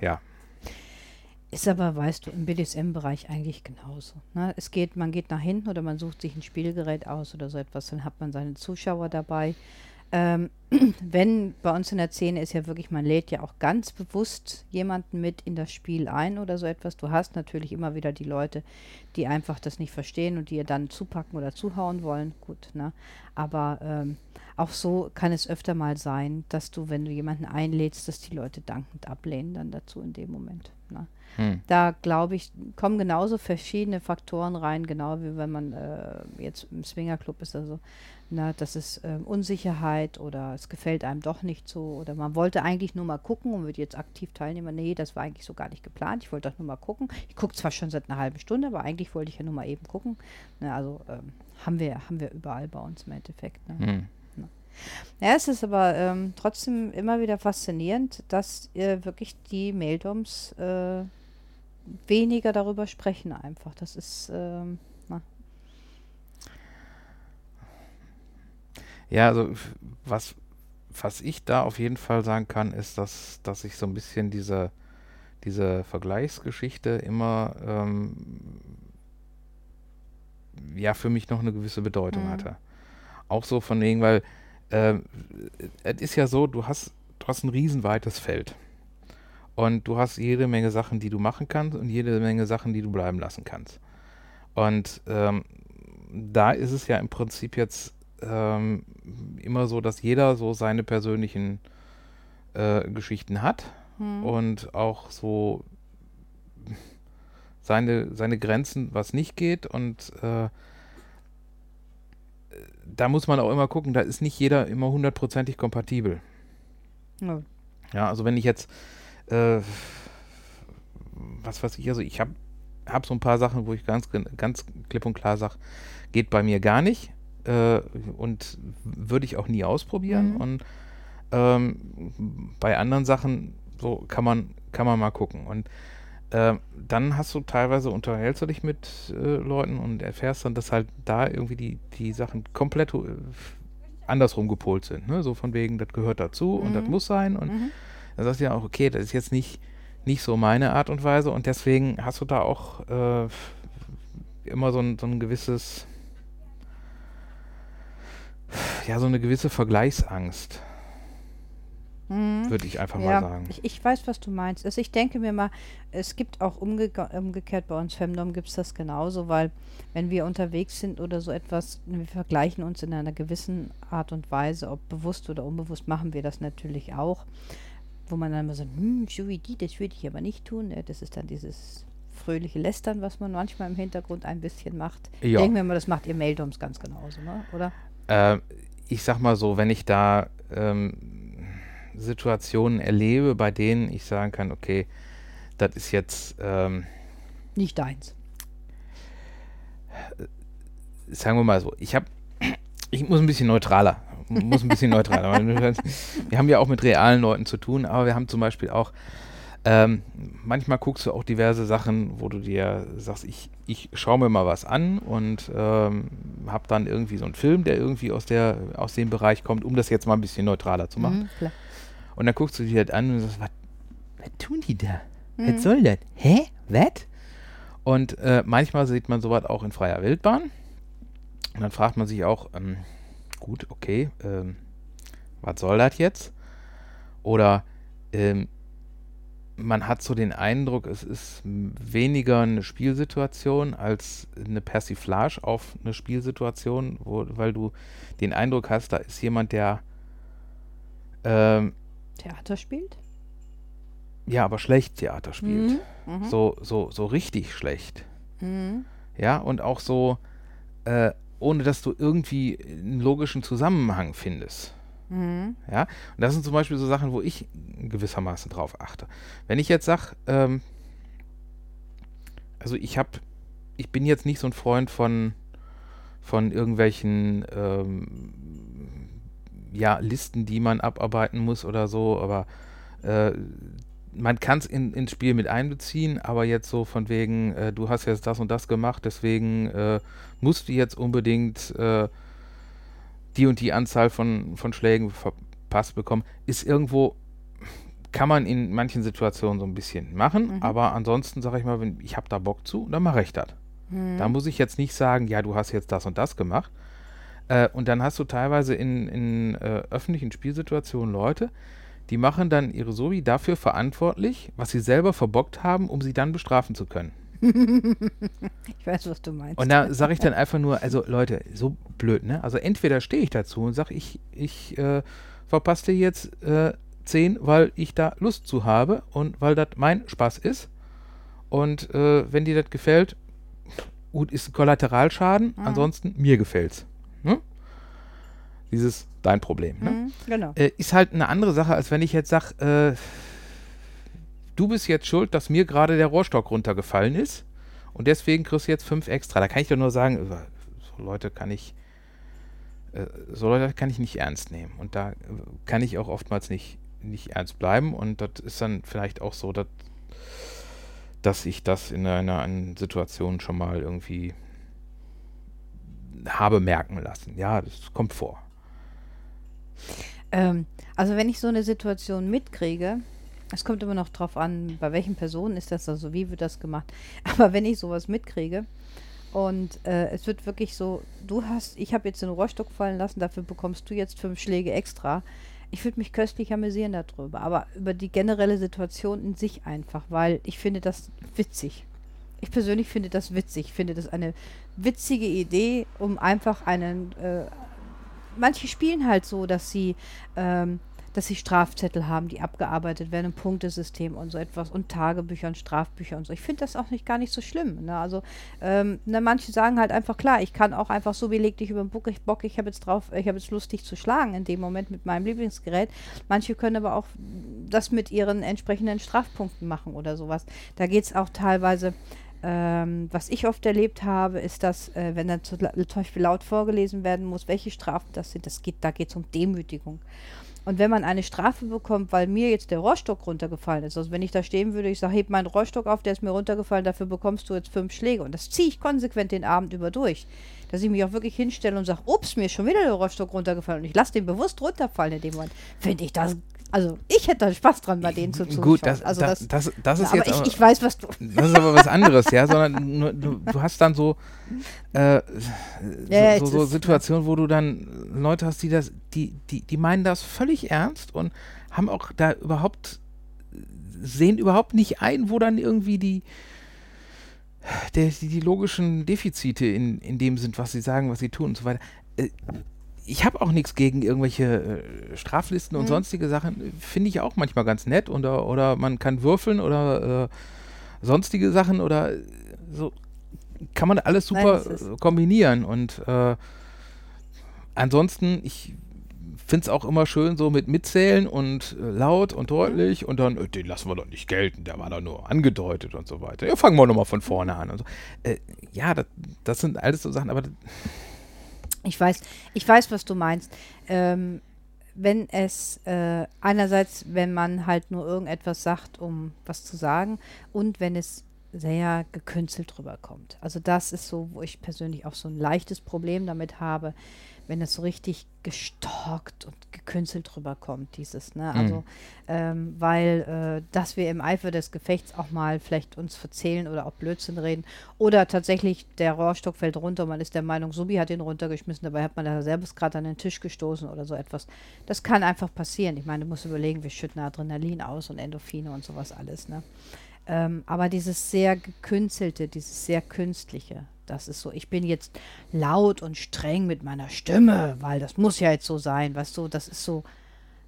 ja, Ist aber, weißt du, im BDSM-Bereich eigentlich genauso. Ne? Es geht, man geht nach hinten oder man sucht sich ein Spielgerät aus oder so etwas, dann hat man seine Zuschauer dabei. Ähm, wenn bei uns in der Szene ist ja wirklich, man lädt ja auch ganz bewusst jemanden mit in das Spiel ein oder so etwas. Du hast natürlich immer wieder die Leute, die einfach das nicht verstehen und die ihr dann zupacken oder zuhauen wollen. Gut, ne? Aber ähm, auch so kann es öfter mal sein, dass du, wenn du jemanden einlädst, dass die Leute dankend ablehnen dann dazu in dem Moment. Ne? Hm. Da glaube ich, kommen genauso verschiedene Faktoren rein, genau wie wenn man äh, jetzt im Swingerclub ist, also Na, das ist ähm, Unsicherheit oder es gefällt einem doch nicht so oder man wollte eigentlich nur mal gucken und wird jetzt aktiv teilnehmen. Nee, das war eigentlich so gar nicht geplant. Ich wollte doch nur mal gucken. Ich gucke zwar schon seit einer halben Stunde, aber eigentlich wollte ich ja nur mal eben gucken. Na, also ähm, haben wir haben wir überall bei uns im Endeffekt. Ne? Hm. Ja, es ist aber ähm, trotzdem immer wieder faszinierend, dass äh, wirklich die Maildoms äh, weniger darüber sprechen einfach. Das ist ähm, Ja, also was, was ich da auf jeden Fall sagen kann, ist, dass, dass ich so ein bisschen diese, diese Vergleichsgeschichte immer ähm, ja für mich noch eine gewisse Bedeutung Mhm. hatte. Auch so von wegen, weil ähm, es ist ja so, du hast, du hast ein riesenweites Feld. Und du hast jede Menge Sachen, die du machen kannst und jede Menge Sachen, die du bleiben lassen kannst. Und ähm, da ist es ja im Prinzip jetzt ähm, immer so, dass jeder so seine persönlichen äh, Geschichten hat hm. und auch so seine, seine Grenzen, was nicht geht. Und äh, da muss man auch immer gucken, da ist nicht jeder immer hundertprozentig kompatibel. ja. Ja, also wenn ich jetzt, äh, was weiß ich, also ich habe hab so ein paar Sachen, wo ich ganz, ganz klipp und klar sage, geht bei mir gar nicht äh, und würde ich auch nie ausprobieren. Mhm. Und ähm, bei anderen Sachen, so kann man, kann man mal gucken. Und ähm, dann hast du teilweise, unterhältst du dich mit äh, Leuten und erfährst dann, dass halt da irgendwie die, die Sachen komplett äh, andersrum gepolt sind. Ne? So von wegen, das gehört dazu und das Mhm. muss sein. Und Mhm. Dann sagst du ja auch, okay, das ist jetzt nicht, nicht so meine Art und Weise und deswegen hast du da auch äh, immer so ein, so ein gewisses, ja, so eine gewisse Vergleichsangst, Mhm. würde ich einfach Ja, mal sagen. ich, ich weiß, was du meinst. Also ich denke mir mal, es gibt auch umge umgekehrt bei uns Femdom gibt es das genauso, weil wenn wir unterwegs sind oder so etwas, wir vergleichen uns in einer gewissen Art und Weise, ob bewusst oder unbewusst, machen wir das natürlich auch, wo man dann immer so, hm, so wie die, das würde ich aber nicht tun. Ne? Das ist dann dieses fröhliche Lästern, was man manchmal im Hintergrund ein bisschen macht. Ich Ja. denke mir mal, das macht ihr Maildoms ganz genauso, ne? oder? Äh, ich sag mal so, wenn ich da ähm, Situationen erlebe, bei denen ich sagen kann, okay, das ist jetzt, ähm, Nicht deins. sagen wir mal so, ich habe, ich muss ein bisschen neutraler, muss ein bisschen neutraler. weil wir- haben ja auch mit realen Leuten zu tun, aber wir haben zum Beispiel auch, ähm, manchmal guckst du auch diverse Sachen, wo du dir sagst, ich, ich schaue mir mal was an und ähm, habe dann irgendwie so einen Film, der irgendwie aus, der, aus dem Bereich kommt, um das jetzt mal ein bisschen neutraler zu machen. Mhm, klar. Und dann guckst du dir das an und sagst, was, was tun die da? Mhm. Was soll das? Hä? Was? Und äh, manchmal sieht man sowas auch in freier Wildbahn. Und dann fragt man sich auch, ähm, gut, okay, ähm, was soll das jetzt? Oder ähm, man hat so den Eindruck, es ist weniger eine Spielsituation als eine Persiflage auf eine Spielsituation, wo, weil du den Eindruck hast, da ist jemand, der ähm, Theater spielt? ja, aber schlecht Theater spielt. Mhm. Mhm. So, so, so richtig schlecht. Mhm. Ja, und auch so, äh, ohne dass du irgendwie einen logischen Zusammenhang findest. Mhm. Ja, und das sind zum Beispiel so Sachen, wo ich gewissermaßen drauf achte. Wenn ich jetzt sage, ähm, also ich habe, ich bin jetzt nicht so ein Freund von, von irgendwelchen, ähm, ja, Listen, die man abarbeiten muss oder so, aber äh, man kann es in, ins Spiel mit einbeziehen, aber jetzt so von wegen, äh, du hast jetzt das und das gemacht, deswegen äh, musst du jetzt unbedingt äh, die und die Anzahl von, von Schlägen verpasst bekommen, ist irgendwo, kann man in manchen Situationen so ein bisschen machen, Mhm. aber ansonsten sage ich mal, wenn ich habe da Bock zu, dann mache ich das. Mhm. Da muss ich jetzt nicht sagen, ja, du hast jetzt das und das gemacht. Äh, und dann hast du teilweise in, in äh, öffentlichen Spielsituationen Leute, die machen dann ihre Sobi dafür verantwortlich, was sie selber verbockt haben, um sie dann bestrafen zu können. Ich weiß, was du meinst. Und da sage ich dann einfach nur, also Leute, so blöd, ne? Also entweder stehe ich dazu und sage, ich, ich äh, verpasse dir jetzt äh, 10, weil ich da Lust zu habe und weil das mein Spaß ist. Und äh, wenn dir das gefällt, gut, ist ein Kollateralschaden, Mhm. ansonsten mir gefällt's. Dieses dein Problem. Ne? Mhm, genau. Äh, ist halt eine andere Sache, als wenn ich jetzt sage, äh, du bist jetzt schuld, dass mir gerade der Rohrstock runtergefallen ist und deswegen kriegst du jetzt fünf extra. Da kann ich doch nur sagen, äh, so Leute kann ich, äh, so Leute kann ich nicht ernst nehmen. Und da äh, kann ich auch oftmals nicht, nicht ernst bleiben. Und das ist dann vielleicht auch so, dass, dass ich das in einer, einer Situation schon mal irgendwie habe merken lassen. Ja, das kommt vor. Ähm, also wenn ich so eine Situation mitkriege, es kommt immer noch drauf an, bei welchen Personen ist das, also wie wird das gemacht. Aber wenn ich sowas mitkriege und äh, es wird wirklich so, du hast, ich habe jetzt den Rohrstock fallen lassen, dafür bekommst du jetzt fünf Schläge extra. Ich würde mich köstlich amüsieren darüber, aber über die generelle Situation in sich einfach, weil ich finde das witzig. Ich persönlich finde das witzig. Ich finde das eine witzige Idee, um einfach einen. Äh, manche spielen halt so, dass sie ähm, dass sie Strafzettel haben, die abgearbeitet werden, ein Punktesystem und so etwas und Tagebücher und Strafbücher und so. Ich finde das auch nicht gar nicht so schlimm. Ne? Also ähm, ne, manche sagen halt einfach klar, ich kann auch einfach so, wie leg dich über den Bock, ich Bock, ich habe jetzt drauf, ich habe jetzt Lust, dich zu schlagen in dem Moment mit meinem Lieblingsgerät. Manche können aber auch das mit ihren entsprechenden Strafpunkten machen oder sowas. Da geht es auch teilweise ähm, was ich oft erlebt habe, ist, dass, äh, wenn dann zum Beispiel laut vorgelesen werden muss, welche Strafen das sind, das geht, da geht es um Demütigung. Und wenn man eine Strafe bekommt, weil mir jetzt der Rohrstock runtergefallen ist, also wenn ich da stehen würde, ich sage, heb meinen Rohrstock auf, der ist mir runtergefallen, dafür bekommst du jetzt fünf Schläge. Und das ziehe ich konsequent den Abend über durch. Dass ich mich auch wirklich hinstelle und sage, ups, mir ist schon wieder der Rohrstock runtergefallen und ich lasse den bewusst runterfallen in dem Moment. Finde ich das also ich hätte Spaß dran, bei denen zuzuschauen. Gut, das, also das, das, das ist aber jetzt ich, aber, ich weiß, was du. Das ist aber was anderes, ja, sondern du, du hast dann so, äh, Ja, so, so, so Situationen, wo du dann Leute hast, die das, die, die, die meinen das völlig ernst und haben auch da überhaupt, sehen überhaupt nicht ein, wo dann irgendwie die, der, die, die logischen Defizite in, in dem sind, was sie sagen, was sie tun und so weiter. Äh, ich habe auch nichts gegen irgendwelche äh, Straflisten und Mhm. sonstige Sachen. Finde ich auch manchmal ganz nett. Oder, oder man kann würfeln oder äh, sonstige Sachen oder äh, so. Kann man alles Nein, super ist- äh, kombinieren. Und äh, ansonsten, ich finde es auch immer schön so mit Mitzählen und äh, laut und deutlich und dann, äh, den lassen wir doch nicht gelten, der war doch nur angedeutet und so weiter. Ja, fangen wir nochmal von vorne an und so. Äh, ja, das, das sind alles so Sachen, aber das- Ich weiß, ich weiß, was du meinst. Ähm, wenn es äh, einerseits, wenn man halt nur irgendetwas sagt, um was zu sagen, und wenn es sehr gekünstelt rüberkommt. Also das ist so, wo ich persönlich auch so ein leichtes Problem damit habe, wenn es so richtig gestalkt und gekünstelt rüberkommt, dieses, ne? Mhm. Also, ähm, weil, äh, dass wir im Eifer des Gefechts auch mal vielleicht uns verzählen oder auch Blödsinn reden oder tatsächlich der Rohrstock fällt runter und man ist der Meinung, Subi hat ihn runtergeschmissen, dabei hat man da selbst gerade an den Tisch gestoßen oder so etwas. Das kann einfach passieren. Ich meine, du musst überlegen, wir schütten Adrenalin aus und Endorphine und sowas alles, ne? Ähm, aber dieses sehr gekünstelte, dieses sehr künstliche, das ist so, ich bin jetzt laut und streng mit meiner Stimme, weil das muss ja jetzt so sein, weißt du, das ist so,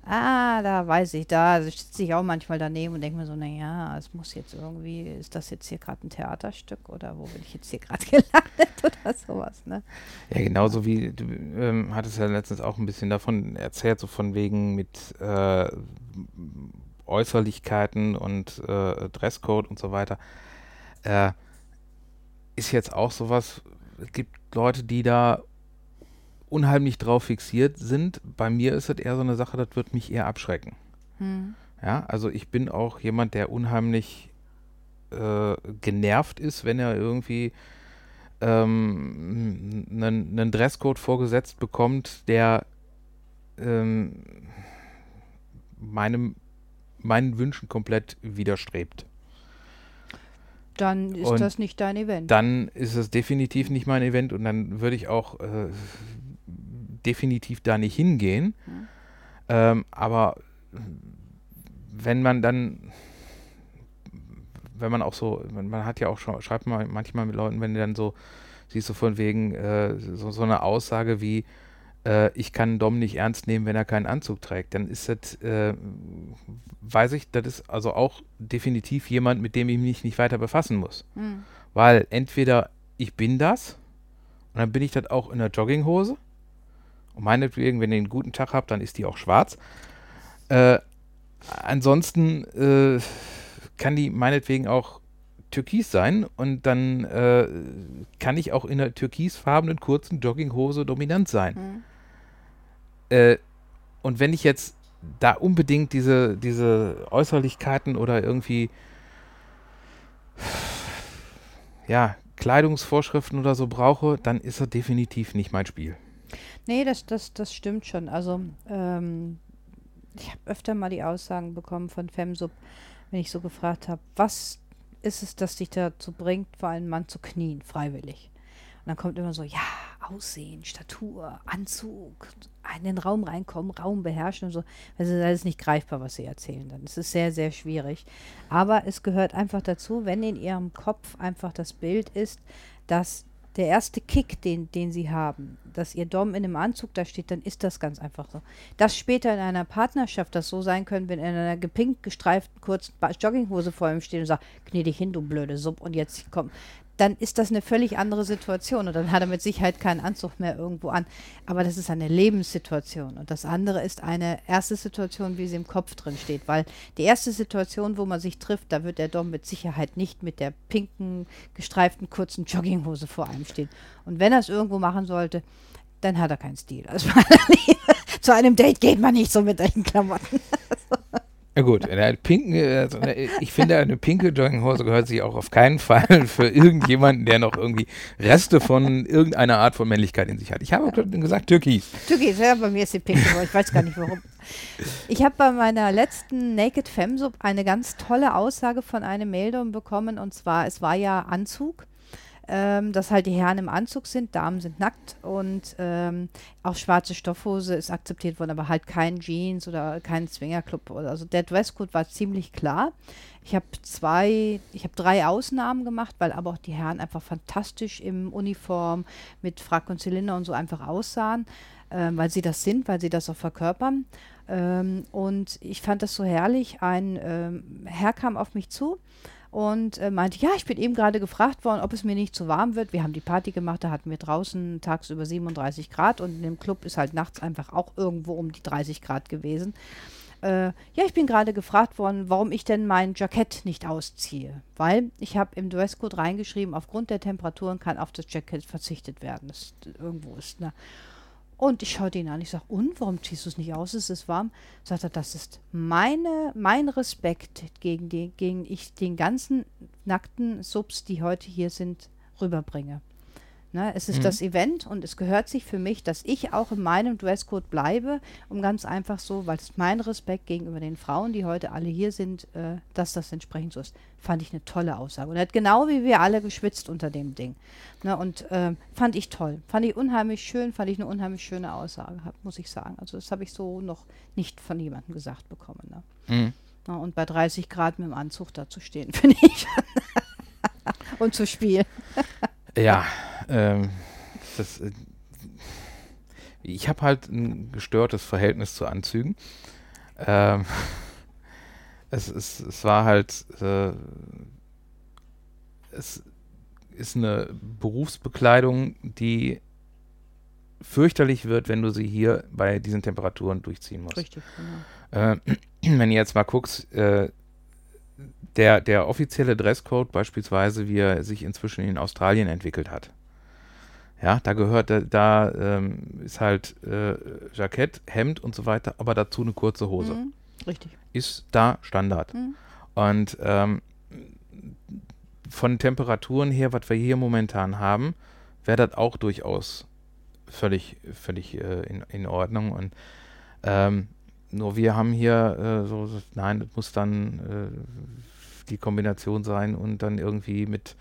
ah, da weiß ich, da sitze ich auch manchmal daneben und denke mir so, naja, es muss jetzt irgendwie, ist das jetzt hier gerade ein Theaterstück oder wo bin ich jetzt hier gerade gelandet oder sowas, ne? Ja, genauso wie du ähm, hattest ja letztens auch ein bisschen davon erzählt, so von wegen mit äh, Äußerlichkeiten und äh, Dresscode und so weiter. Äh, ist jetzt auch sowas, es gibt Leute, die da unheimlich drauf fixiert sind. Bei mir ist das eher so eine Sache, das wird mich eher abschrecken. Hm. Ja, also ich bin auch jemand, der unheimlich äh, genervt ist, wenn er irgendwie ähm, einen einen Dresscode vorgesetzt bekommt, der ähm, meinem, meinen Wünschen komplett widerstrebt. Dann ist Und das nicht dein Event. Dann ist es definitiv nicht mein Event und dann würde ich auch äh, definitiv da nicht hingehen. Mhm. Ähm, aber wenn man dann, wenn man auch so, man, man hat ja auch schon, schreibt man manchmal mit Leuten, wenn du dann so, siehst du von wegen äh, so, so eine Aussage wie, äh, ich kann Dom nicht ernst nehmen, wenn er keinen Anzug trägt, dann ist das, äh, weiß ich, das ist also auch definitiv jemand, mit dem ich mich nicht weiter befassen muss. Hm. Weil entweder ich bin das und dann bin ich das auch in der Jogginghose Und meinetwegen, wenn ihr einen guten Tag habt, dann ist die auch schwarz. Äh, ansonsten äh, kann die meinetwegen auch türkis sein und dann äh, kann ich auch in einer türkisfarbenen kurzen Jogginghose dominant sein. Mhm. Äh, und wenn ich jetzt da unbedingt diese, diese Äußerlichkeiten oder irgendwie ja, Kleidungsvorschriften oder so brauche, dann ist er definitiv nicht mein Spiel. Nee, das, das, das stimmt schon. Also, ähm, ich habe öfter mal die Aussagen bekommen von Femsub, wenn ich so gefragt habe, was ist es, das dich dazu bringt, vor einem Mann zu knien, freiwillig? Dann kommt immer so, ja, Aussehen, Statur, Anzug, in den Raum reinkommen, Raum beherrschen und so. Also das ist nicht greifbar, was sie erzählen dann. Es ist sehr, sehr schwierig. Aber es gehört einfach dazu, wenn in ihrem Kopf einfach das Bild ist, dass der erste Kick, den, den sie haben, dass ihr Dom in einem Anzug da steht, dann ist das ganz einfach so. Dass später in einer Partnerschaft das so sein können, wenn in einer gepinkt gestreiften kurzen Jogginghose vor ihm steht und sagt, knie dich hin, du blöde Sub, und jetzt komm dann ist das eine völlig andere Situation und dann hat er mit Sicherheit keinen Anzug mehr irgendwo an. Aber das ist eine Lebenssituation und das andere ist eine erste Situation, wie sie im Kopf drin steht, weil die erste Situation, wo man sich trifft, da wird der Dom mit Sicherheit nicht mit der pinken, gestreiften, kurzen Jogginghose vor einem stehen. Und wenn er es irgendwo machen sollte, dann hat er keinen Stil. Also zu einem Date geht man nicht so mit solchen Klamotten. Ja gut, eine pinke, also ich finde, eine pinke Jogginghose gehört sich auch auf keinen Fall für irgendjemanden, der noch irgendwie Reste von irgendeiner Art von Männlichkeit in sich hat. Ich habe gesagt Türkis. Türkis, ja, bei mir ist die pinke, ich weiß gar nicht warum. Ich habe bei meiner letzten Naked Femsub eine ganz tolle Aussage von einem Meldung bekommen und zwar, es war ja Anzug ähm, dass halt die Herren im Anzug sind, Damen sind nackt und ähm, auch schwarze Stoffhose ist akzeptiert worden, aber halt kein Jeans oder kein Swingerclub. Also der Dresscode war ziemlich klar. Ich habe zwei, ich habe drei Ausnahmen gemacht, weil aber auch die Herren einfach fantastisch im Uniform mit Frack und Zylinder und so einfach aussahen, äh, weil sie das sind, weil sie das auch verkörpern. Ähm, und ich fand das so herrlich. Ein ähm, Herr kam auf mich zu und äh, meinte, ja, ich bin eben gerade gefragt worden, ob es mir nicht zu warm wird. Wir haben die Party gemacht, da hatten wir draußen tagsüber 37 Grad und in dem Club ist halt nachts einfach auch irgendwo um die 30 Grad gewesen. Äh, ja, ich bin gerade gefragt worden, warum ich denn mein Jackett nicht ausziehe. Weil ich habe im Dresscode reingeschrieben, aufgrund der Temperaturen kann auf das Jackett verzichtet werden. Das irgendwo ist, ne? Und ich schaute ihn an. Ich sage, und warum ziehst du es nicht aus? Es ist warm. Sagt er, das ist meine, mein Respekt gegen, die, gegen ich den ganzen nackten Subs, die heute hier sind, rüberbringe. Ne, es ist mhm. das Event und es gehört sich für mich, dass ich auch in meinem Dresscode bleibe, um ganz einfach so, weil es mein Respekt gegenüber den Frauen, die heute alle hier sind, äh, dass das entsprechend so ist. Fand ich eine tolle Aussage. Und er hat genau wie wir alle geschwitzt unter dem Ding. Ne, und äh, fand ich toll. Fand ich unheimlich schön, fand ich eine unheimlich schöne Aussage, muss ich sagen. Also das habe ich so noch nicht von jemandem gesagt bekommen. Ne? Mhm. Na, und bei 30 Grad mit dem Anzug da zu stehen, finde ich. und zu spielen. Ja, ähm, das, äh, ich habe halt ein gestörtes Verhältnis zu Anzügen. Ähm, es, es, es war halt, äh, es ist eine Berufsbekleidung, die fürchterlich wird, wenn du sie hier bei diesen Temperaturen durchziehen musst. Richtig, genau. Äh, wenn ihr jetzt mal guckst, äh, der, der offizielle Dresscode beispielsweise, wie er sich inzwischen in Australien entwickelt hat. Ja, da gehört, da, da ähm, ist halt äh, Jackett, Hemd und so weiter, aber dazu eine kurze Hose. Mhm, richtig. Ist da Standard. Mhm. Und ähm, von Temperaturen her, was wir hier momentan haben, wäre das auch durchaus völlig, völlig äh, in, in Ordnung. Und ähm, nur wir haben hier äh, so, nein, das muss dann äh, die Kombination sein und dann irgendwie mit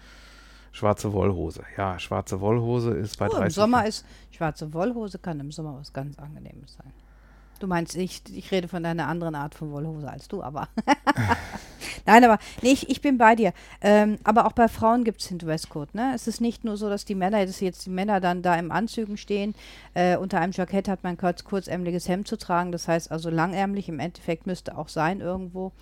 schwarze Wollhose. Ja, schwarze Wollhose ist bei oh, 30. Im Sommer ist schwarze Wollhose kann im Sommer was ganz Angenehmes sein. Du meinst, ich, ich rede von einer anderen Art von Wollhose als du, aber. Nein, aber nee, ich, ich bin bei dir. Ähm, aber auch bei Frauen gibt es den Dresscode. Ne? Es ist nicht nur so, dass die Männer, dass jetzt die Männer dann da im Anzügen stehen. Äh, unter einem Jackett hat man kurz, kurzärmeliges Hemd zu tragen. Das heißt also langärmlich im Endeffekt müsste auch sein irgendwo.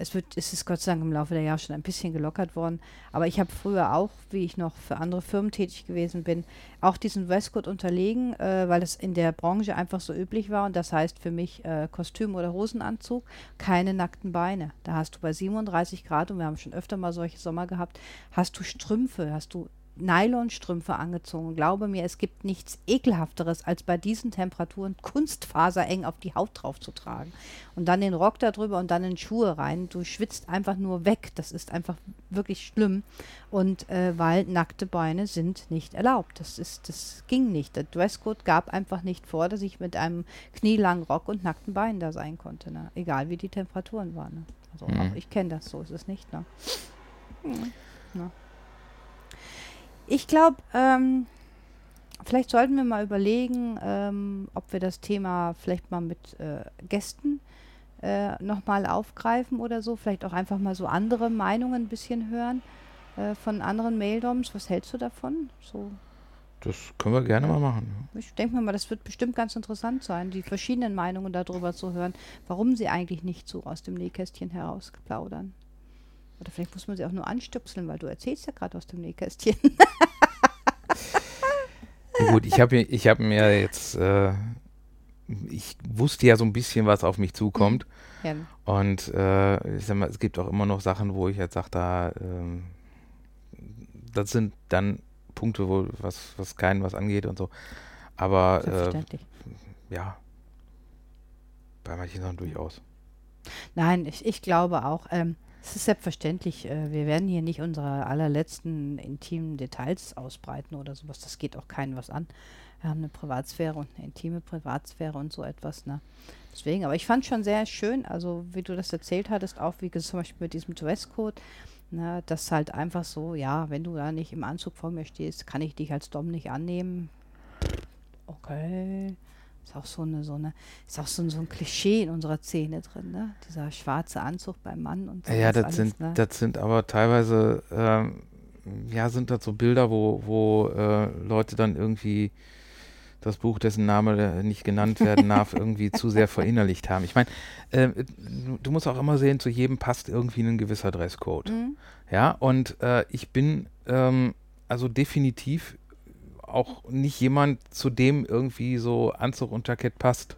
Es wird, es ist Gott sei Dank im Laufe der Jahre schon ein bisschen gelockert worden. Aber ich habe früher auch, wie ich noch für andere Firmen tätig gewesen bin, auch diesen Dresscode unterlegen, äh, weil es in der Branche einfach so üblich war. Und das heißt für mich äh, Kostüm oder Hosenanzug, keine nackten Beine. Da hast du bei 37 Grad, und wir haben schon öfter mal solche Sommer gehabt, hast du Strümpfe, hast du Nylonstrümpfe angezogen. Glaube mir, es gibt nichts ekelhafteres, als bei diesen Temperaturen Kunstfaser eng auf die Haut drauf zu tragen. Und dann den Rock darüber und dann in Schuhe rein. Du schwitzt einfach nur weg. Das ist einfach wirklich schlimm. Und äh, weil nackte Beine sind nicht erlaubt. Das ist, das ging nicht. Der Dresscode gab einfach nicht vor, dass ich mit einem knielangen Rock und nackten Beinen da sein konnte. Ne? Egal wie die Temperaturen waren. Ne? Also mhm. auch ich kenne das, so ist es nicht. Ne? Mhm. Ich glaube, ähm, vielleicht sollten wir mal überlegen, ähm, ob wir das Thema vielleicht mal mit äh, Gästen äh, nochmal aufgreifen oder so. Vielleicht auch einfach mal so andere Meinungen ein bisschen hören äh, von anderen Maildoms. Was hältst du davon? So. Das können wir gerne mal machen. Ich denke mal, das wird bestimmt ganz interessant sein, die verschiedenen Meinungen darüber zu hören, warum sie eigentlich nicht so aus dem Nähkästchen herausplaudern. Oder vielleicht muss man sie auch nur anstöpseln, weil du erzählst ja gerade aus dem Nähkästchen. Gut, ich habe ich hab mir jetzt, äh, ich wusste ja so ein bisschen, was auf mich zukommt. Ja. Und äh, ich sag mal, es gibt auch immer noch Sachen, wo ich jetzt sage, da, ähm, das sind dann Punkte, wo was, was keinen was angeht und so. Aber äh, ja, bei manchen Sachen durchaus. Nein, ich, ich glaube auch, ähm, es ist selbstverständlich, äh, wir werden hier nicht unsere allerletzten intimen Details ausbreiten oder sowas. Das geht auch keinem was an. Wir haben eine Privatsphäre und eine intime Privatsphäre und so etwas. Ne? Deswegen, aber ich fand schon sehr schön, also wie du das erzählt hattest, auch wie zum Beispiel mit diesem Dresscode, ne, dass halt einfach so, ja, wenn du da nicht im Anzug vor mir stehst, kann ich dich als Dom nicht annehmen. Okay. Ist auch so eine, so eine, ist auch so, so ein Klischee in unserer Szene drin, ne? Dieser schwarze Anzug beim Mann und so. Ja, das alles, sind, ne? das sind aber teilweise, ähm, ja, sind das so Bilder, wo, wo äh, Leute dann irgendwie das Buch, dessen Name nicht genannt werden darf, irgendwie zu sehr verinnerlicht haben. Ich meine, äh, du musst auch immer sehen, zu jedem passt irgendwie ein gewisser Dresscode. Mhm. Ja, und äh, ich bin ähm, also definitiv auch nicht jemand, zu dem irgendwie so Anzug und Jackett passt.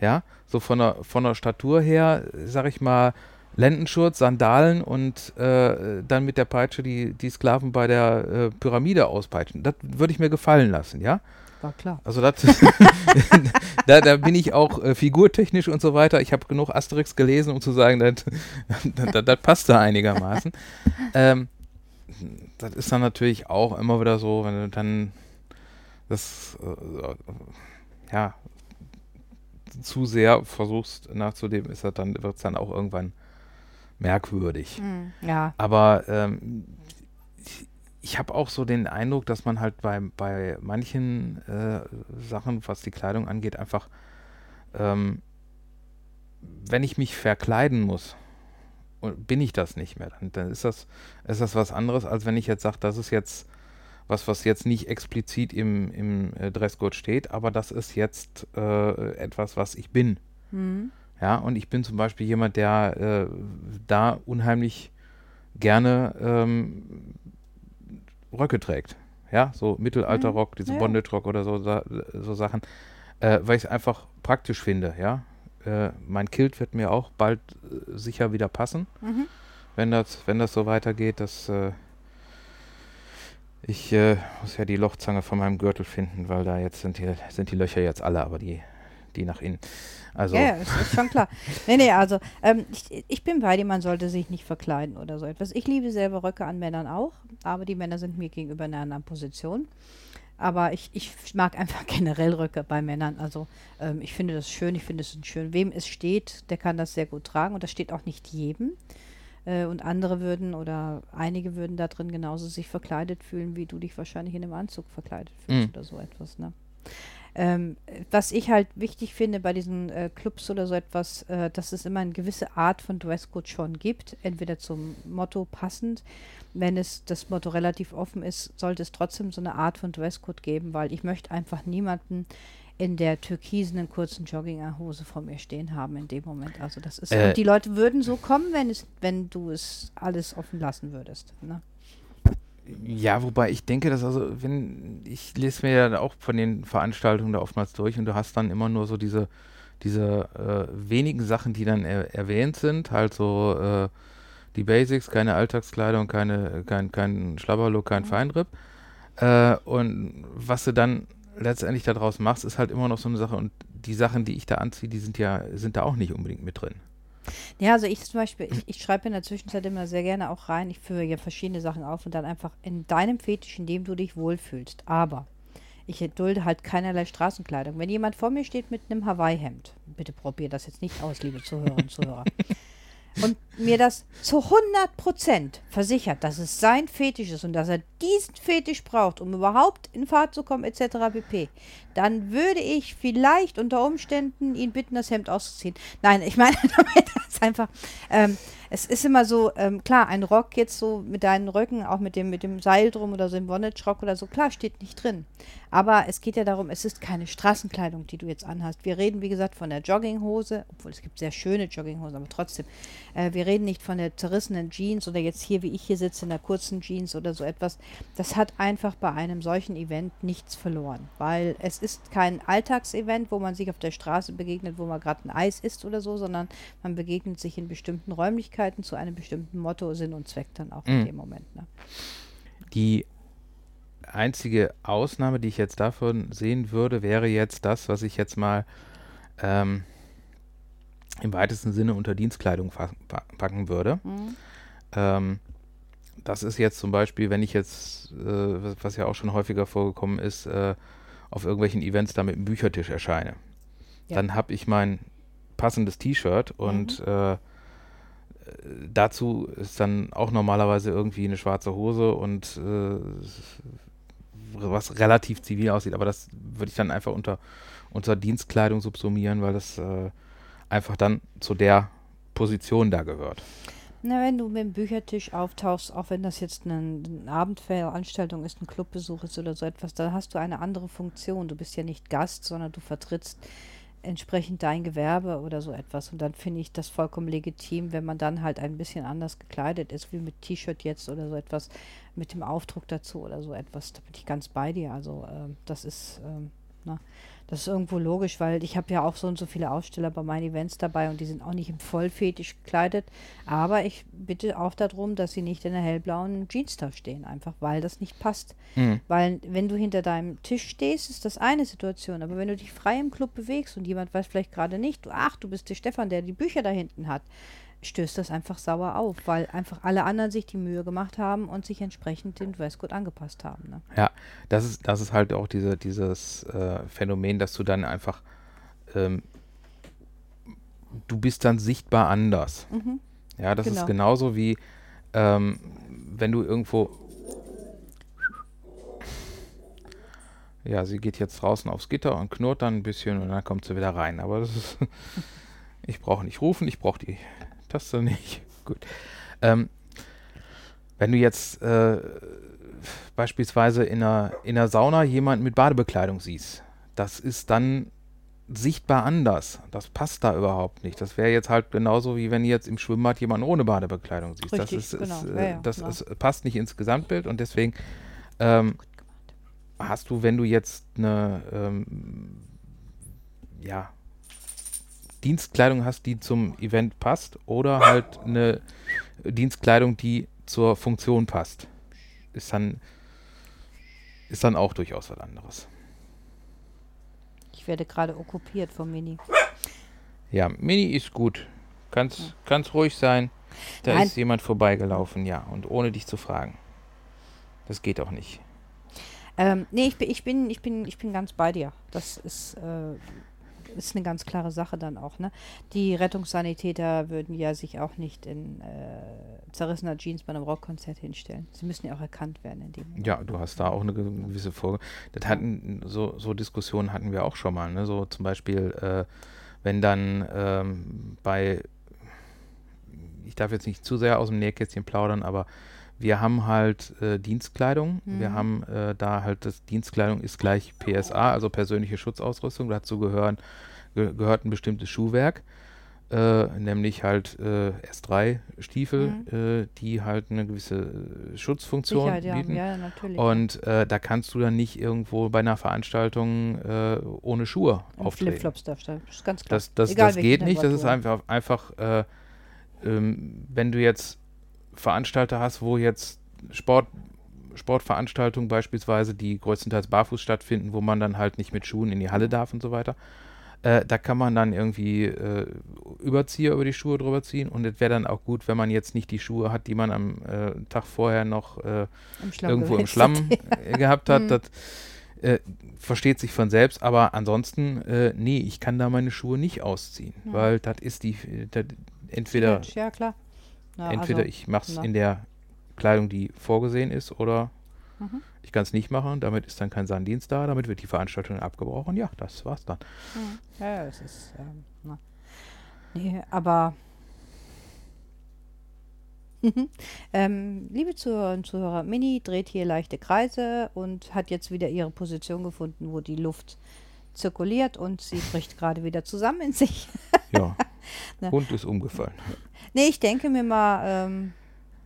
Ja, so von der, von der Statur her, sag ich mal, Lendenschurz, Sandalen und äh, dann mit der Peitsche die, die Sklaven bei der äh, Pyramide auspeitschen. Das würde ich mir gefallen lassen, ja? War klar. Also das, da, da bin ich auch äh, figurtechnisch und so weiter. Ich habe genug Asterix gelesen, um zu sagen, das passt da einigermaßen. ähm, das ist dann natürlich auch immer wieder so, wenn du dann das äh, ja zu sehr versuchst nachzuleben, ist das dann, wird es dann auch irgendwann merkwürdig. Mhm, ja. Aber ähm, ich, ich habe auch so den Eindruck, dass man halt bei, bei manchen äh, Sachen, was die Kleidung angeht, einfach, ähm, wenn ich mich verkleiden muss, bin ich das nicht mehr. Dann, dann ist, das, ist das was anderes, als wenn ich jetzt sage, das ist jetzt was, was jetzt nicht explizit im, im äh, Dresscode steht, aber das ist jetzt äh, etwas, was ich bin. Mhm. Ja, und ich bin zum Beispiel jemand, der äh, da unheimlich gerne ähm, Röcke trägt. Ja, so Mittelalterrock, mhm. diese ja. Bondage-Rock oder so, so Sachen, äh, weil ich es einfach praktisch finde, ja. Äh, mein Kilt wird mir auch bald äh, sicher wieder passen, mhm. wenn das, wenn das so weitergeht. Das, äh, ich äh, muss ja die Lochzange von meinem Gürtel finden, weil da jetzt sind die, sind die Löcher jetzt alle, aber die, die nach innen. Also ja, ist, ist schon klar. nee, nee, also ähm, ich, ich bin bei dir, man sollte sich nicht verkleiden oder so etwas. Ich liebe selber Röcke an Männern auch, aber die Männer sind mir gegenüber in einer anderen Position. Aber ich, ich mag einfach generell Röcke bei Männern. Also ähm, ich finde das schön, ich finde es schön. Wem es steht, der kann das sehr gut tragen und das steht auch nicht jedem. Äh, und andere würden oder einige würden da drin genauso sich verkleidet fühlen, wie du dich wahrscheinlich in einem Anzug verkleidet fühlst mhm. oder so etwas. Ne? Ähm, was ich halt wichtig finde bei diesen äh, Clubs oder so etwas, äh, dass es immer eine gewisse Art von Dresscode schon gibt, entweder zum Motto passend. Wenn es das Motto relativ offen ist, sollte es trotzdem so eine Art von Dresscode geben, weil ich möchte einfach niemanden in der türkisenen kurzen Jogginghose vor mir stehen haben in dem Moment. Also das ist Äh. und die Leute würden so kommen, wenn es, wenn du es alles offen lassen würdest. Ne? Ja, wobei ich denke, dass also, wenn, ich lese mir ja auch von den Veranstaltungen da oftmals durch und du hast dann immer nur so diese, diese äh, wenigen Sachen, die dann er erwähnt sind, halt so äh, die Basics, keine Alltagskleidung, keine, kein, kein Schlabberlook, kein Mhm. Feinripp. Äh, und was du dann letztendlich daraus machst, ist halt immer noch so eine Sache und die Sachen, die ich da anziehe, die sind ja, sind da auch nicht unbedingt mit drin. Ja, also ich zum Beispiel, ich, ich schreibe in der Zwischenzeit immer sehr gerne auch rein, ich führe ja verschiedene Sachen auf und dann einfach in deinem Fetisch, in dem du dich wohlfühlst. Aber ich dulde halt keinerlei Straßenkleidung. Wenn jemand vor mir steht mit einem Hawaii-Hemd, bitte probier das jetzt nicht aus, liebe Zuhörerinnen und Zuhörer, und mir das zu 100% versichert, dass es sein Fetisch ist und dass er diesen Fetisch braucht, um überhaupt in Fahrt zu kommen, etc. pp., dann würde ich vielleicht unter Umständen ihn bitten, das Hemd auszuziehen. Nein, ich meine damit ist einfach, ähm, es ist immer so, ähm, klar, ein Rock jetzt so mit deinen Röcken, auch mit dem, mit dem Seil drum oder so im Bondage-Rock oder so, klar, steht nicht drin. Aber es geht ja darum, es ist keine Straßenkleidung, die du jetzt anhast. Wir reden, wie gesagt, von der Jogginghose, obwohl es gibt sehr schöne Jogginghosen, aber trotzdem. Äh, wir reden nicht von der zerrissenen Jeans oder jetzt hier, wie ich hier sitze, in der kurzen Jeans oder so etwas. Das hat einfach bei einem solchen Event nichts verloren, weil es ist kein Alltagsevent, wo man sich auf der Straße begegnet, wo man gerade ein Eis isst oder so, sondern man begegnet sich in bestimmten Räumlichkeiten zu einem bestimmten Motto, Sinn und Zweck dann auch in Mhm. dem Moment. Ne? Die einzige Ausnahme, die ich jetzt davon sehen würde, wäre jetzt das, was ich jetzt mal ähm, im weitesten Sinne unter Dienstkleidung packen würde. Mhm. Ähm, das ist jetzt zum Beispiel, wenn ich jetzt, äh, was, ja auch schon häufiger vorgekommen ist, äh, auf irgendwelchen Events da mit einem Büchertisch erscheine. Ja. Dann habe ich mein passendes T-Shirt und äh, dazu ist dann auch normalerweise irgendwie eine schwarze Hose und äh, was relativ zivil aussieht, aber das würde ich dann einfach unter, unter Dienstkleidung subsumieren, weil das äh, einfach dann zu der Position da gehört. Na, wenn du mit dem Büchertisch auftauchst, auch wenn das jetzt eine, eine Abendveranstaltung ist, ein Clubbesuch ist oder so etwas, dann hast du eine andere Funktion. Du bist ja nicht Gast, sondern du vertrittst entsprechend dein Gewerbe oder so etwas. Und dann finde ich das vollkommen legitim, wenn man dann halt ein bisschen anders gekleidet ist, wie mit T-Shirt jetzt oder so etwas, mit dem Aufdruck dazu oder so etwas. Da bin ich ganz bei dir. Also ähm, das ist, ähm, na, das ist irgendwo logisch, weil ich habe ja auch so und so viele Aussteller bei meinen Events dabei und die sind auch nicht im Vollfetisch gekleidet. Aber ich bitte auch darum, dass sie nicht in der hellblauen Jeans da stehen, einfach weil das nicht passt. Mhm. Weil wenn du hinter deinem Tisch stehst, ist das eine Situation. Aber wenn du dich frei im Club bewegst und jemand weiß vielleicht gerade nicht, du, ach, du bist der Stefan, der die Bücher da hinten hat, stößt das einfach sauer auf, weil einfach alle anderen sich die Mühe gemacht haben und sich entsprechend den Dresscode angepasst haben. Ne? Ja, das ist, das ist halt auch diese, dieses äh, Phänomen, dass du dann einfach, ähm, du bist dann sichtbar anders. Mhm. Ja, das ist Genau. genauso wie, ähm, wenn du irgendwo, ja, sie geht jetzt draußen aufs Gitter und knurrt dann ein bisschen und dann kommt sie wieder rein. Aber das ist, ich brauche nicht rufen, ich brauche die Taste nicht. Gut. Ähm, wenn du jetzt äh, beispielsweise in einer, in einer Sauna jemanden mit Badebekleidung siehst, das ist dann sichtbar anders. Das passt da überhaupt nicht. Das wäre jetzt halt genauso wie wenn du jetzt im Schwimmbad jemanden ohne Badebekleidung siehst. Richtig, das ist, genau. ist, Ja, äh, ja, das klar. ist, passt nicht ins Gesamtbild und deswegen ähm, hast du, wenn du jetzt eine ähm, ja, Dienstkleidung hast, die zum Event passt oder halt eine Dienstkleidung, die zur Funktion passt, ist dann, ist dann auch durchaus was anderes. Ich werde gerade okkupiert vom Mini. Ja, Mini ist gut. Kann's, kann's ruhig sein. Da Nein. ist jemand vorbeigelaufen, ja, und ohne dich zu fragen. Das geht auch nicht. Ähm, nee, ich bin, ich bin, ich bin, ich bin ganz bei dir. Das ist, äh, ist eine ganz klare Sache dann auch, ne? Die Rettungssanitäter würden ja sich auch nicht in äh, zerrissener Jeans bei einem Rockkonzert hinstellen. Sie müssen ja auch erkannt werden in dem. Ja, du hast da auch eine gewisse Folge. Das hatten, so, so Diskussionen hatten wir auch schon mal, ne? So zum Beispiel, äh, wenn dann ähm, bei, ich darf jetzt nicht zu sehr aus dem Nähkästchen plaudern, aber Wir haben halt äh, Dienstkleidung. Wir Mhm. haben äh, da halt das Dienstkleidung ist gleich PSA, also persönliche Schutzausrüstung. Dazu gehören, ge gehört ein bestimmtes Schuhwerk, äh, nämlich halt äh, S3-Stiefel, äh, die halt eine gewisse äh, Schutzfunktion Sicherheit, ja, bieten. ja, natürlich. Und da kannst du dann nicht irgendwo bei einer Veranstaltung ohne Schuhe Und auftreten. Flipflops darfst du, das ist ganz klar. Das, das, Egal das geht nicht. Das ist einfach, einfach äh, ähm, wenn du jetzt Veranstalter hast, wo jetzt Sport, Sportveranstaltungen beispielsweise, die größtenteils barfuß stattfinden, wo man dann halt nicht mit Schuhen in die Halle darf und so weiter. Äh, da kann man dann irgendwie äh, Überzieher über die Schuhe drüber ziehen und es wäre dann auch gut, wenn man jetzt nicht die Schuhe hat, die man am äh, Tag vorher noch äh, Im Schlamm irgendwo im Schlamm äh, gehabt hat. Mhm. Das äh, versteht sich von selbst, aber ansonsten, äh, nee, ich kann da meine Schuhe nicht ausziehen, Ja. weil das ist die, entweder, Mensch, Ja, entweder also, ich mache es in der Kleidung, die vorgesehen ist, oder Mhm. ich kann es nicht machen, damit ist dann kein Sanddienst da, damit wird die Veranstaltung abgebrochen. Ja, das war's dann. Mhm. Ja, ja, es ist. Ähm. Nee, aber. ähm, liebe Zuhörerinnen und Zuhörer, Mini dreht hier leichte Kreise und hat jetzt wieder ihre Position gefunden, wo die Luft zirkuliert und sie bricht gerade wieder zusammen in sich. Ja. Hund ist umgefallen. Nee, ich denke mir mal, ähm,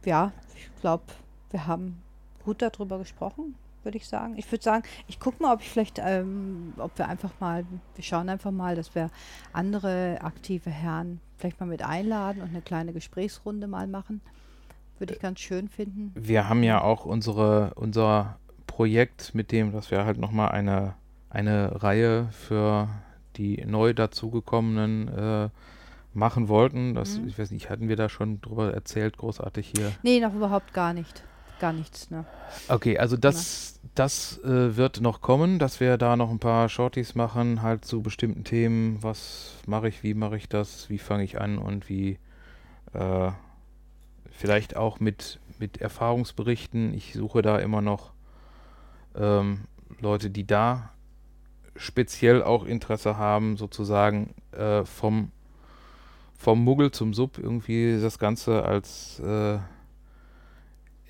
ja, ich glaube, wir haben gut darüber gesprochen, würde ich sagen. Ich würde sagen, ich gucke mal, ob ich vielleicht, ähm, ob wir einfach mal, wir schauen einfach mal, dass wir andere aktive Herren vielleicht mal mit einladen und eine kleine Gesprächsrunde mal machen. Würde ich ganz schön finden. Wir haben ja auch unsere, unser Projekt mit dem, dass wir halt nochmal eine, eine Reihe für die neu dazugekommenen äh, machen wollten. Das, Mhm. ich weiß nicht, hatten wir da schon drüber erzählt, großartig hier? Nee, noch überhaupt gar nicht. Gar nichts, ne? Okay, also das, das äh, wird noch kommen, dass wir da noch ein paar Shorties machen, halt zu bestimmten Themen. Was mache ich, wie mache ich das, wie fange ich an und wie äh, vielleicht auch mit, mit Erfahrungsberichten. Ich suche da immer noch ähm, Leute, die da speziell auch Interesse haben, sozusagen äh, vom, vom Muggel zum Sub irgendwie das Ganze als äh,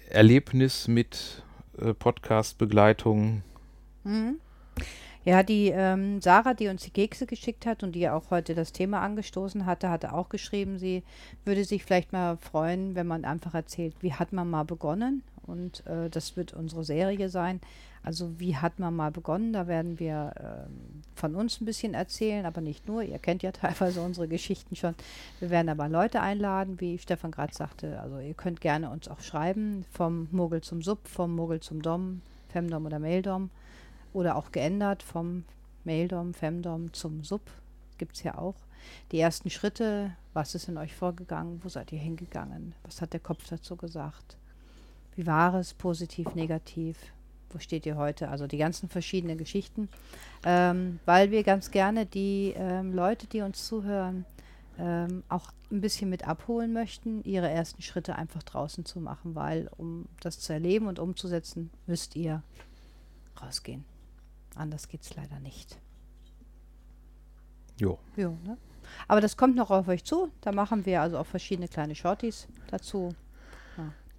Erlebnis mit äh, Podcast-Begleitung. Mhm. Ja, die ähm, Sarah, die uns die Kekse geschickt hat und die auch heute das Thema angestoßen hatte, hatte auch geschrieben, sie würde sich vielleicht mal freuen, wenn man einfach erzählt, wie hat man mal begonnen. Und äh, das wird unsere Serie sein. Also wie hat man mal begonnen? Da werden wir ähm, von uns ein bisschen erzählen, aber nicht nur. Ihr kennt ja teilweise unsere Geschichten schon. Wir werden aber Leute einladen, wie Stefan gerade sagte. Also ihr könnt gerne uns auch schreiben, vom Muggel zum Sub, vom Muggel zum Dom, Femdom oder Maildom oder auch geändert vom Maildom, Femdom zum Sub. Gibt es ja auch. Die ersten Schritte, was ist in euch vorgegangen, wo seid ihr hingegangen, was hat der Kopf dazu gesagt, wie war es, positiv, negativ, wo steht ihr heute, also die ganzen verschiedenen Geschichten, ähm, weil wir ganz gerne die ähm, Leute, die uns zuhören, ähm, auch ein bisschen mit abholen möchten, ihre ersten Schritte einfach draußen zu machen, weil um das zu erleben und umzusetzen, müsst ihr rausgehen. Anders geht es leider nicht. Jo. Jo, ne? Aber das kommt noch auf euch zu. Da machen wir also auch verschiedene kleine Shorties dazu.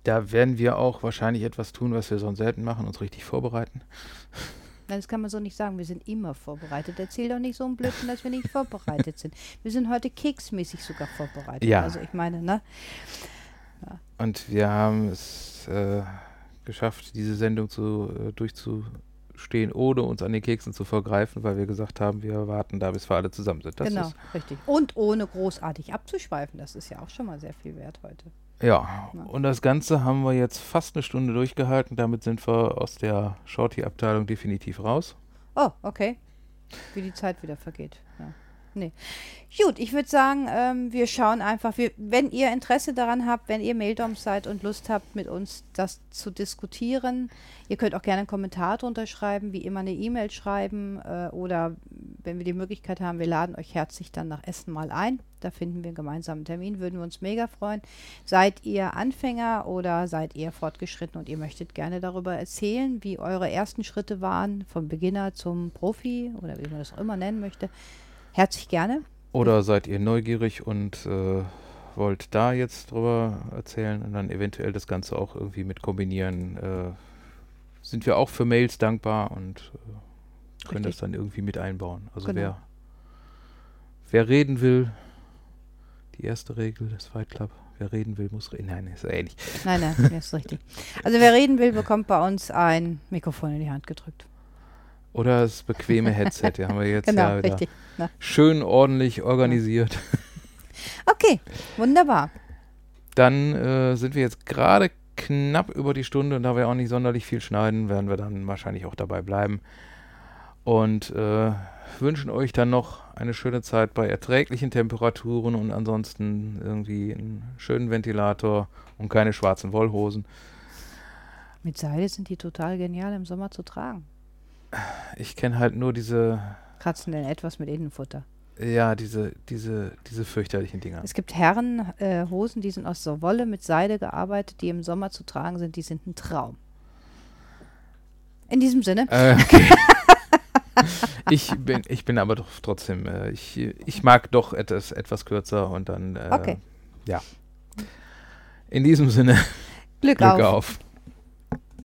Da werden wir auch wahrscheinlich etwas tun, was wir sonst selten machen, uns richtig vorbereiten. Nein, das kann man so nicht sagen. Wir sind immer vorbereitet. Erzähl doch nicht so einen Blödsinn, dass wir nicht vorbereitet sind. Wir sind heute keksmäßig sogar vorbereitet. Ja. Also ich meine, ne? Und wir haben es äh, geschafft, diese Sendung zu, äh, durchzustehen, ohne uns an den Keksen zu vergreifen, weil wir gesagt haben, wir warten da, bis wir alle zusammen sind. Das genau, ist, richtig. Und ohne großartig abzuschweifen. Das ist ja auch schon mal sehr viel wert heute. Ja, und das Ganze haben wir jetzt fast eine Stunde durchgehalten. Damit sind wir aus der Shorty-Abteilung definitiv raus. Oh, okay. Wie die Zeit wieder vergeht. Ja. Nee. Gut, ich würde sagen, ähm, wir schauen einfach, wir, wenn ihr Interesse daran habt, wenn ihr Maildoms seid und Lust habt, mit uns das zu diskutieren, ihr könnt auch gerne einen Kommentar drunter schreiben, wie immer eine E-Mail schreiben äh, oder wenn wir die Möglichkeit haben, wir laden euch herzlich dann nach Essen mal ein. Da finden wir einen gemeinsamen Termin, würden wir uns mega freuen. Seid ihr Anfänger oder seid ihr fortgeschritten und ihr möchtet gerne darüber erzählen, wie eure ersten Schritte waren, vom Beginner zum Profi oder wie man das auch immer nennen möchte. Herzlich gerne. Oder seid ihr neugierig und äh, wollt da jetzt drüber erzählen und dann eventuell das Ganze auch irgendwie mit kombinieren, äh, sind wir auch für Mails dankbar und äh, können Richtig. das dann irgendwie mit einbauen. Also Genau. wer, wer reden will, die erste Regel des Fight Club, wer reden will, muss reden. Nein, ist ähnlich. Nein, nein, das ist richtig. Also wer reden will, bekommt bei uns ein Mikrofon in die Hand gedrückt. Oder das bequeme Headset, ja, haben wir jetzt Genau, ja wieder richtig. Na. schön ordentlich organisiert. Okay, wunderbar. Dann äh, sind wir jetzt gerade knapp über die Stunde und da wir auch nicht sonderlich viel schneiden, werden wir dann wahrscheinlich auch dabei bleiben. Und äh, wünschen euch dann noch eine schöne Zeit bei erträglichen Temperaturen und ansonsten irgendwie einen schönen Ventilator und keine schwarzen Wollhosen. Mit Seide sind die total genial im Sommer zu tragen. Ich kenne halt nur diese, Kratzen denn etwas mit Innenfutter. ja, diese, diese, diese fürchterlichen Dinger. Es gibt Herrenhosen, äh, die sind aus so Wolle mit Seide gearbeitet, die im Sommer zu tragen sind. Die sind ein Traum. In diesem Sinne, Äh, okay. ich, bin, ich bin aber doch trotzdem, äh, ich, ich mag doch etwas, etwas kürzer und dann, äh, Okay. ja. In diesem Sinne, Glück, Glück auf. auf.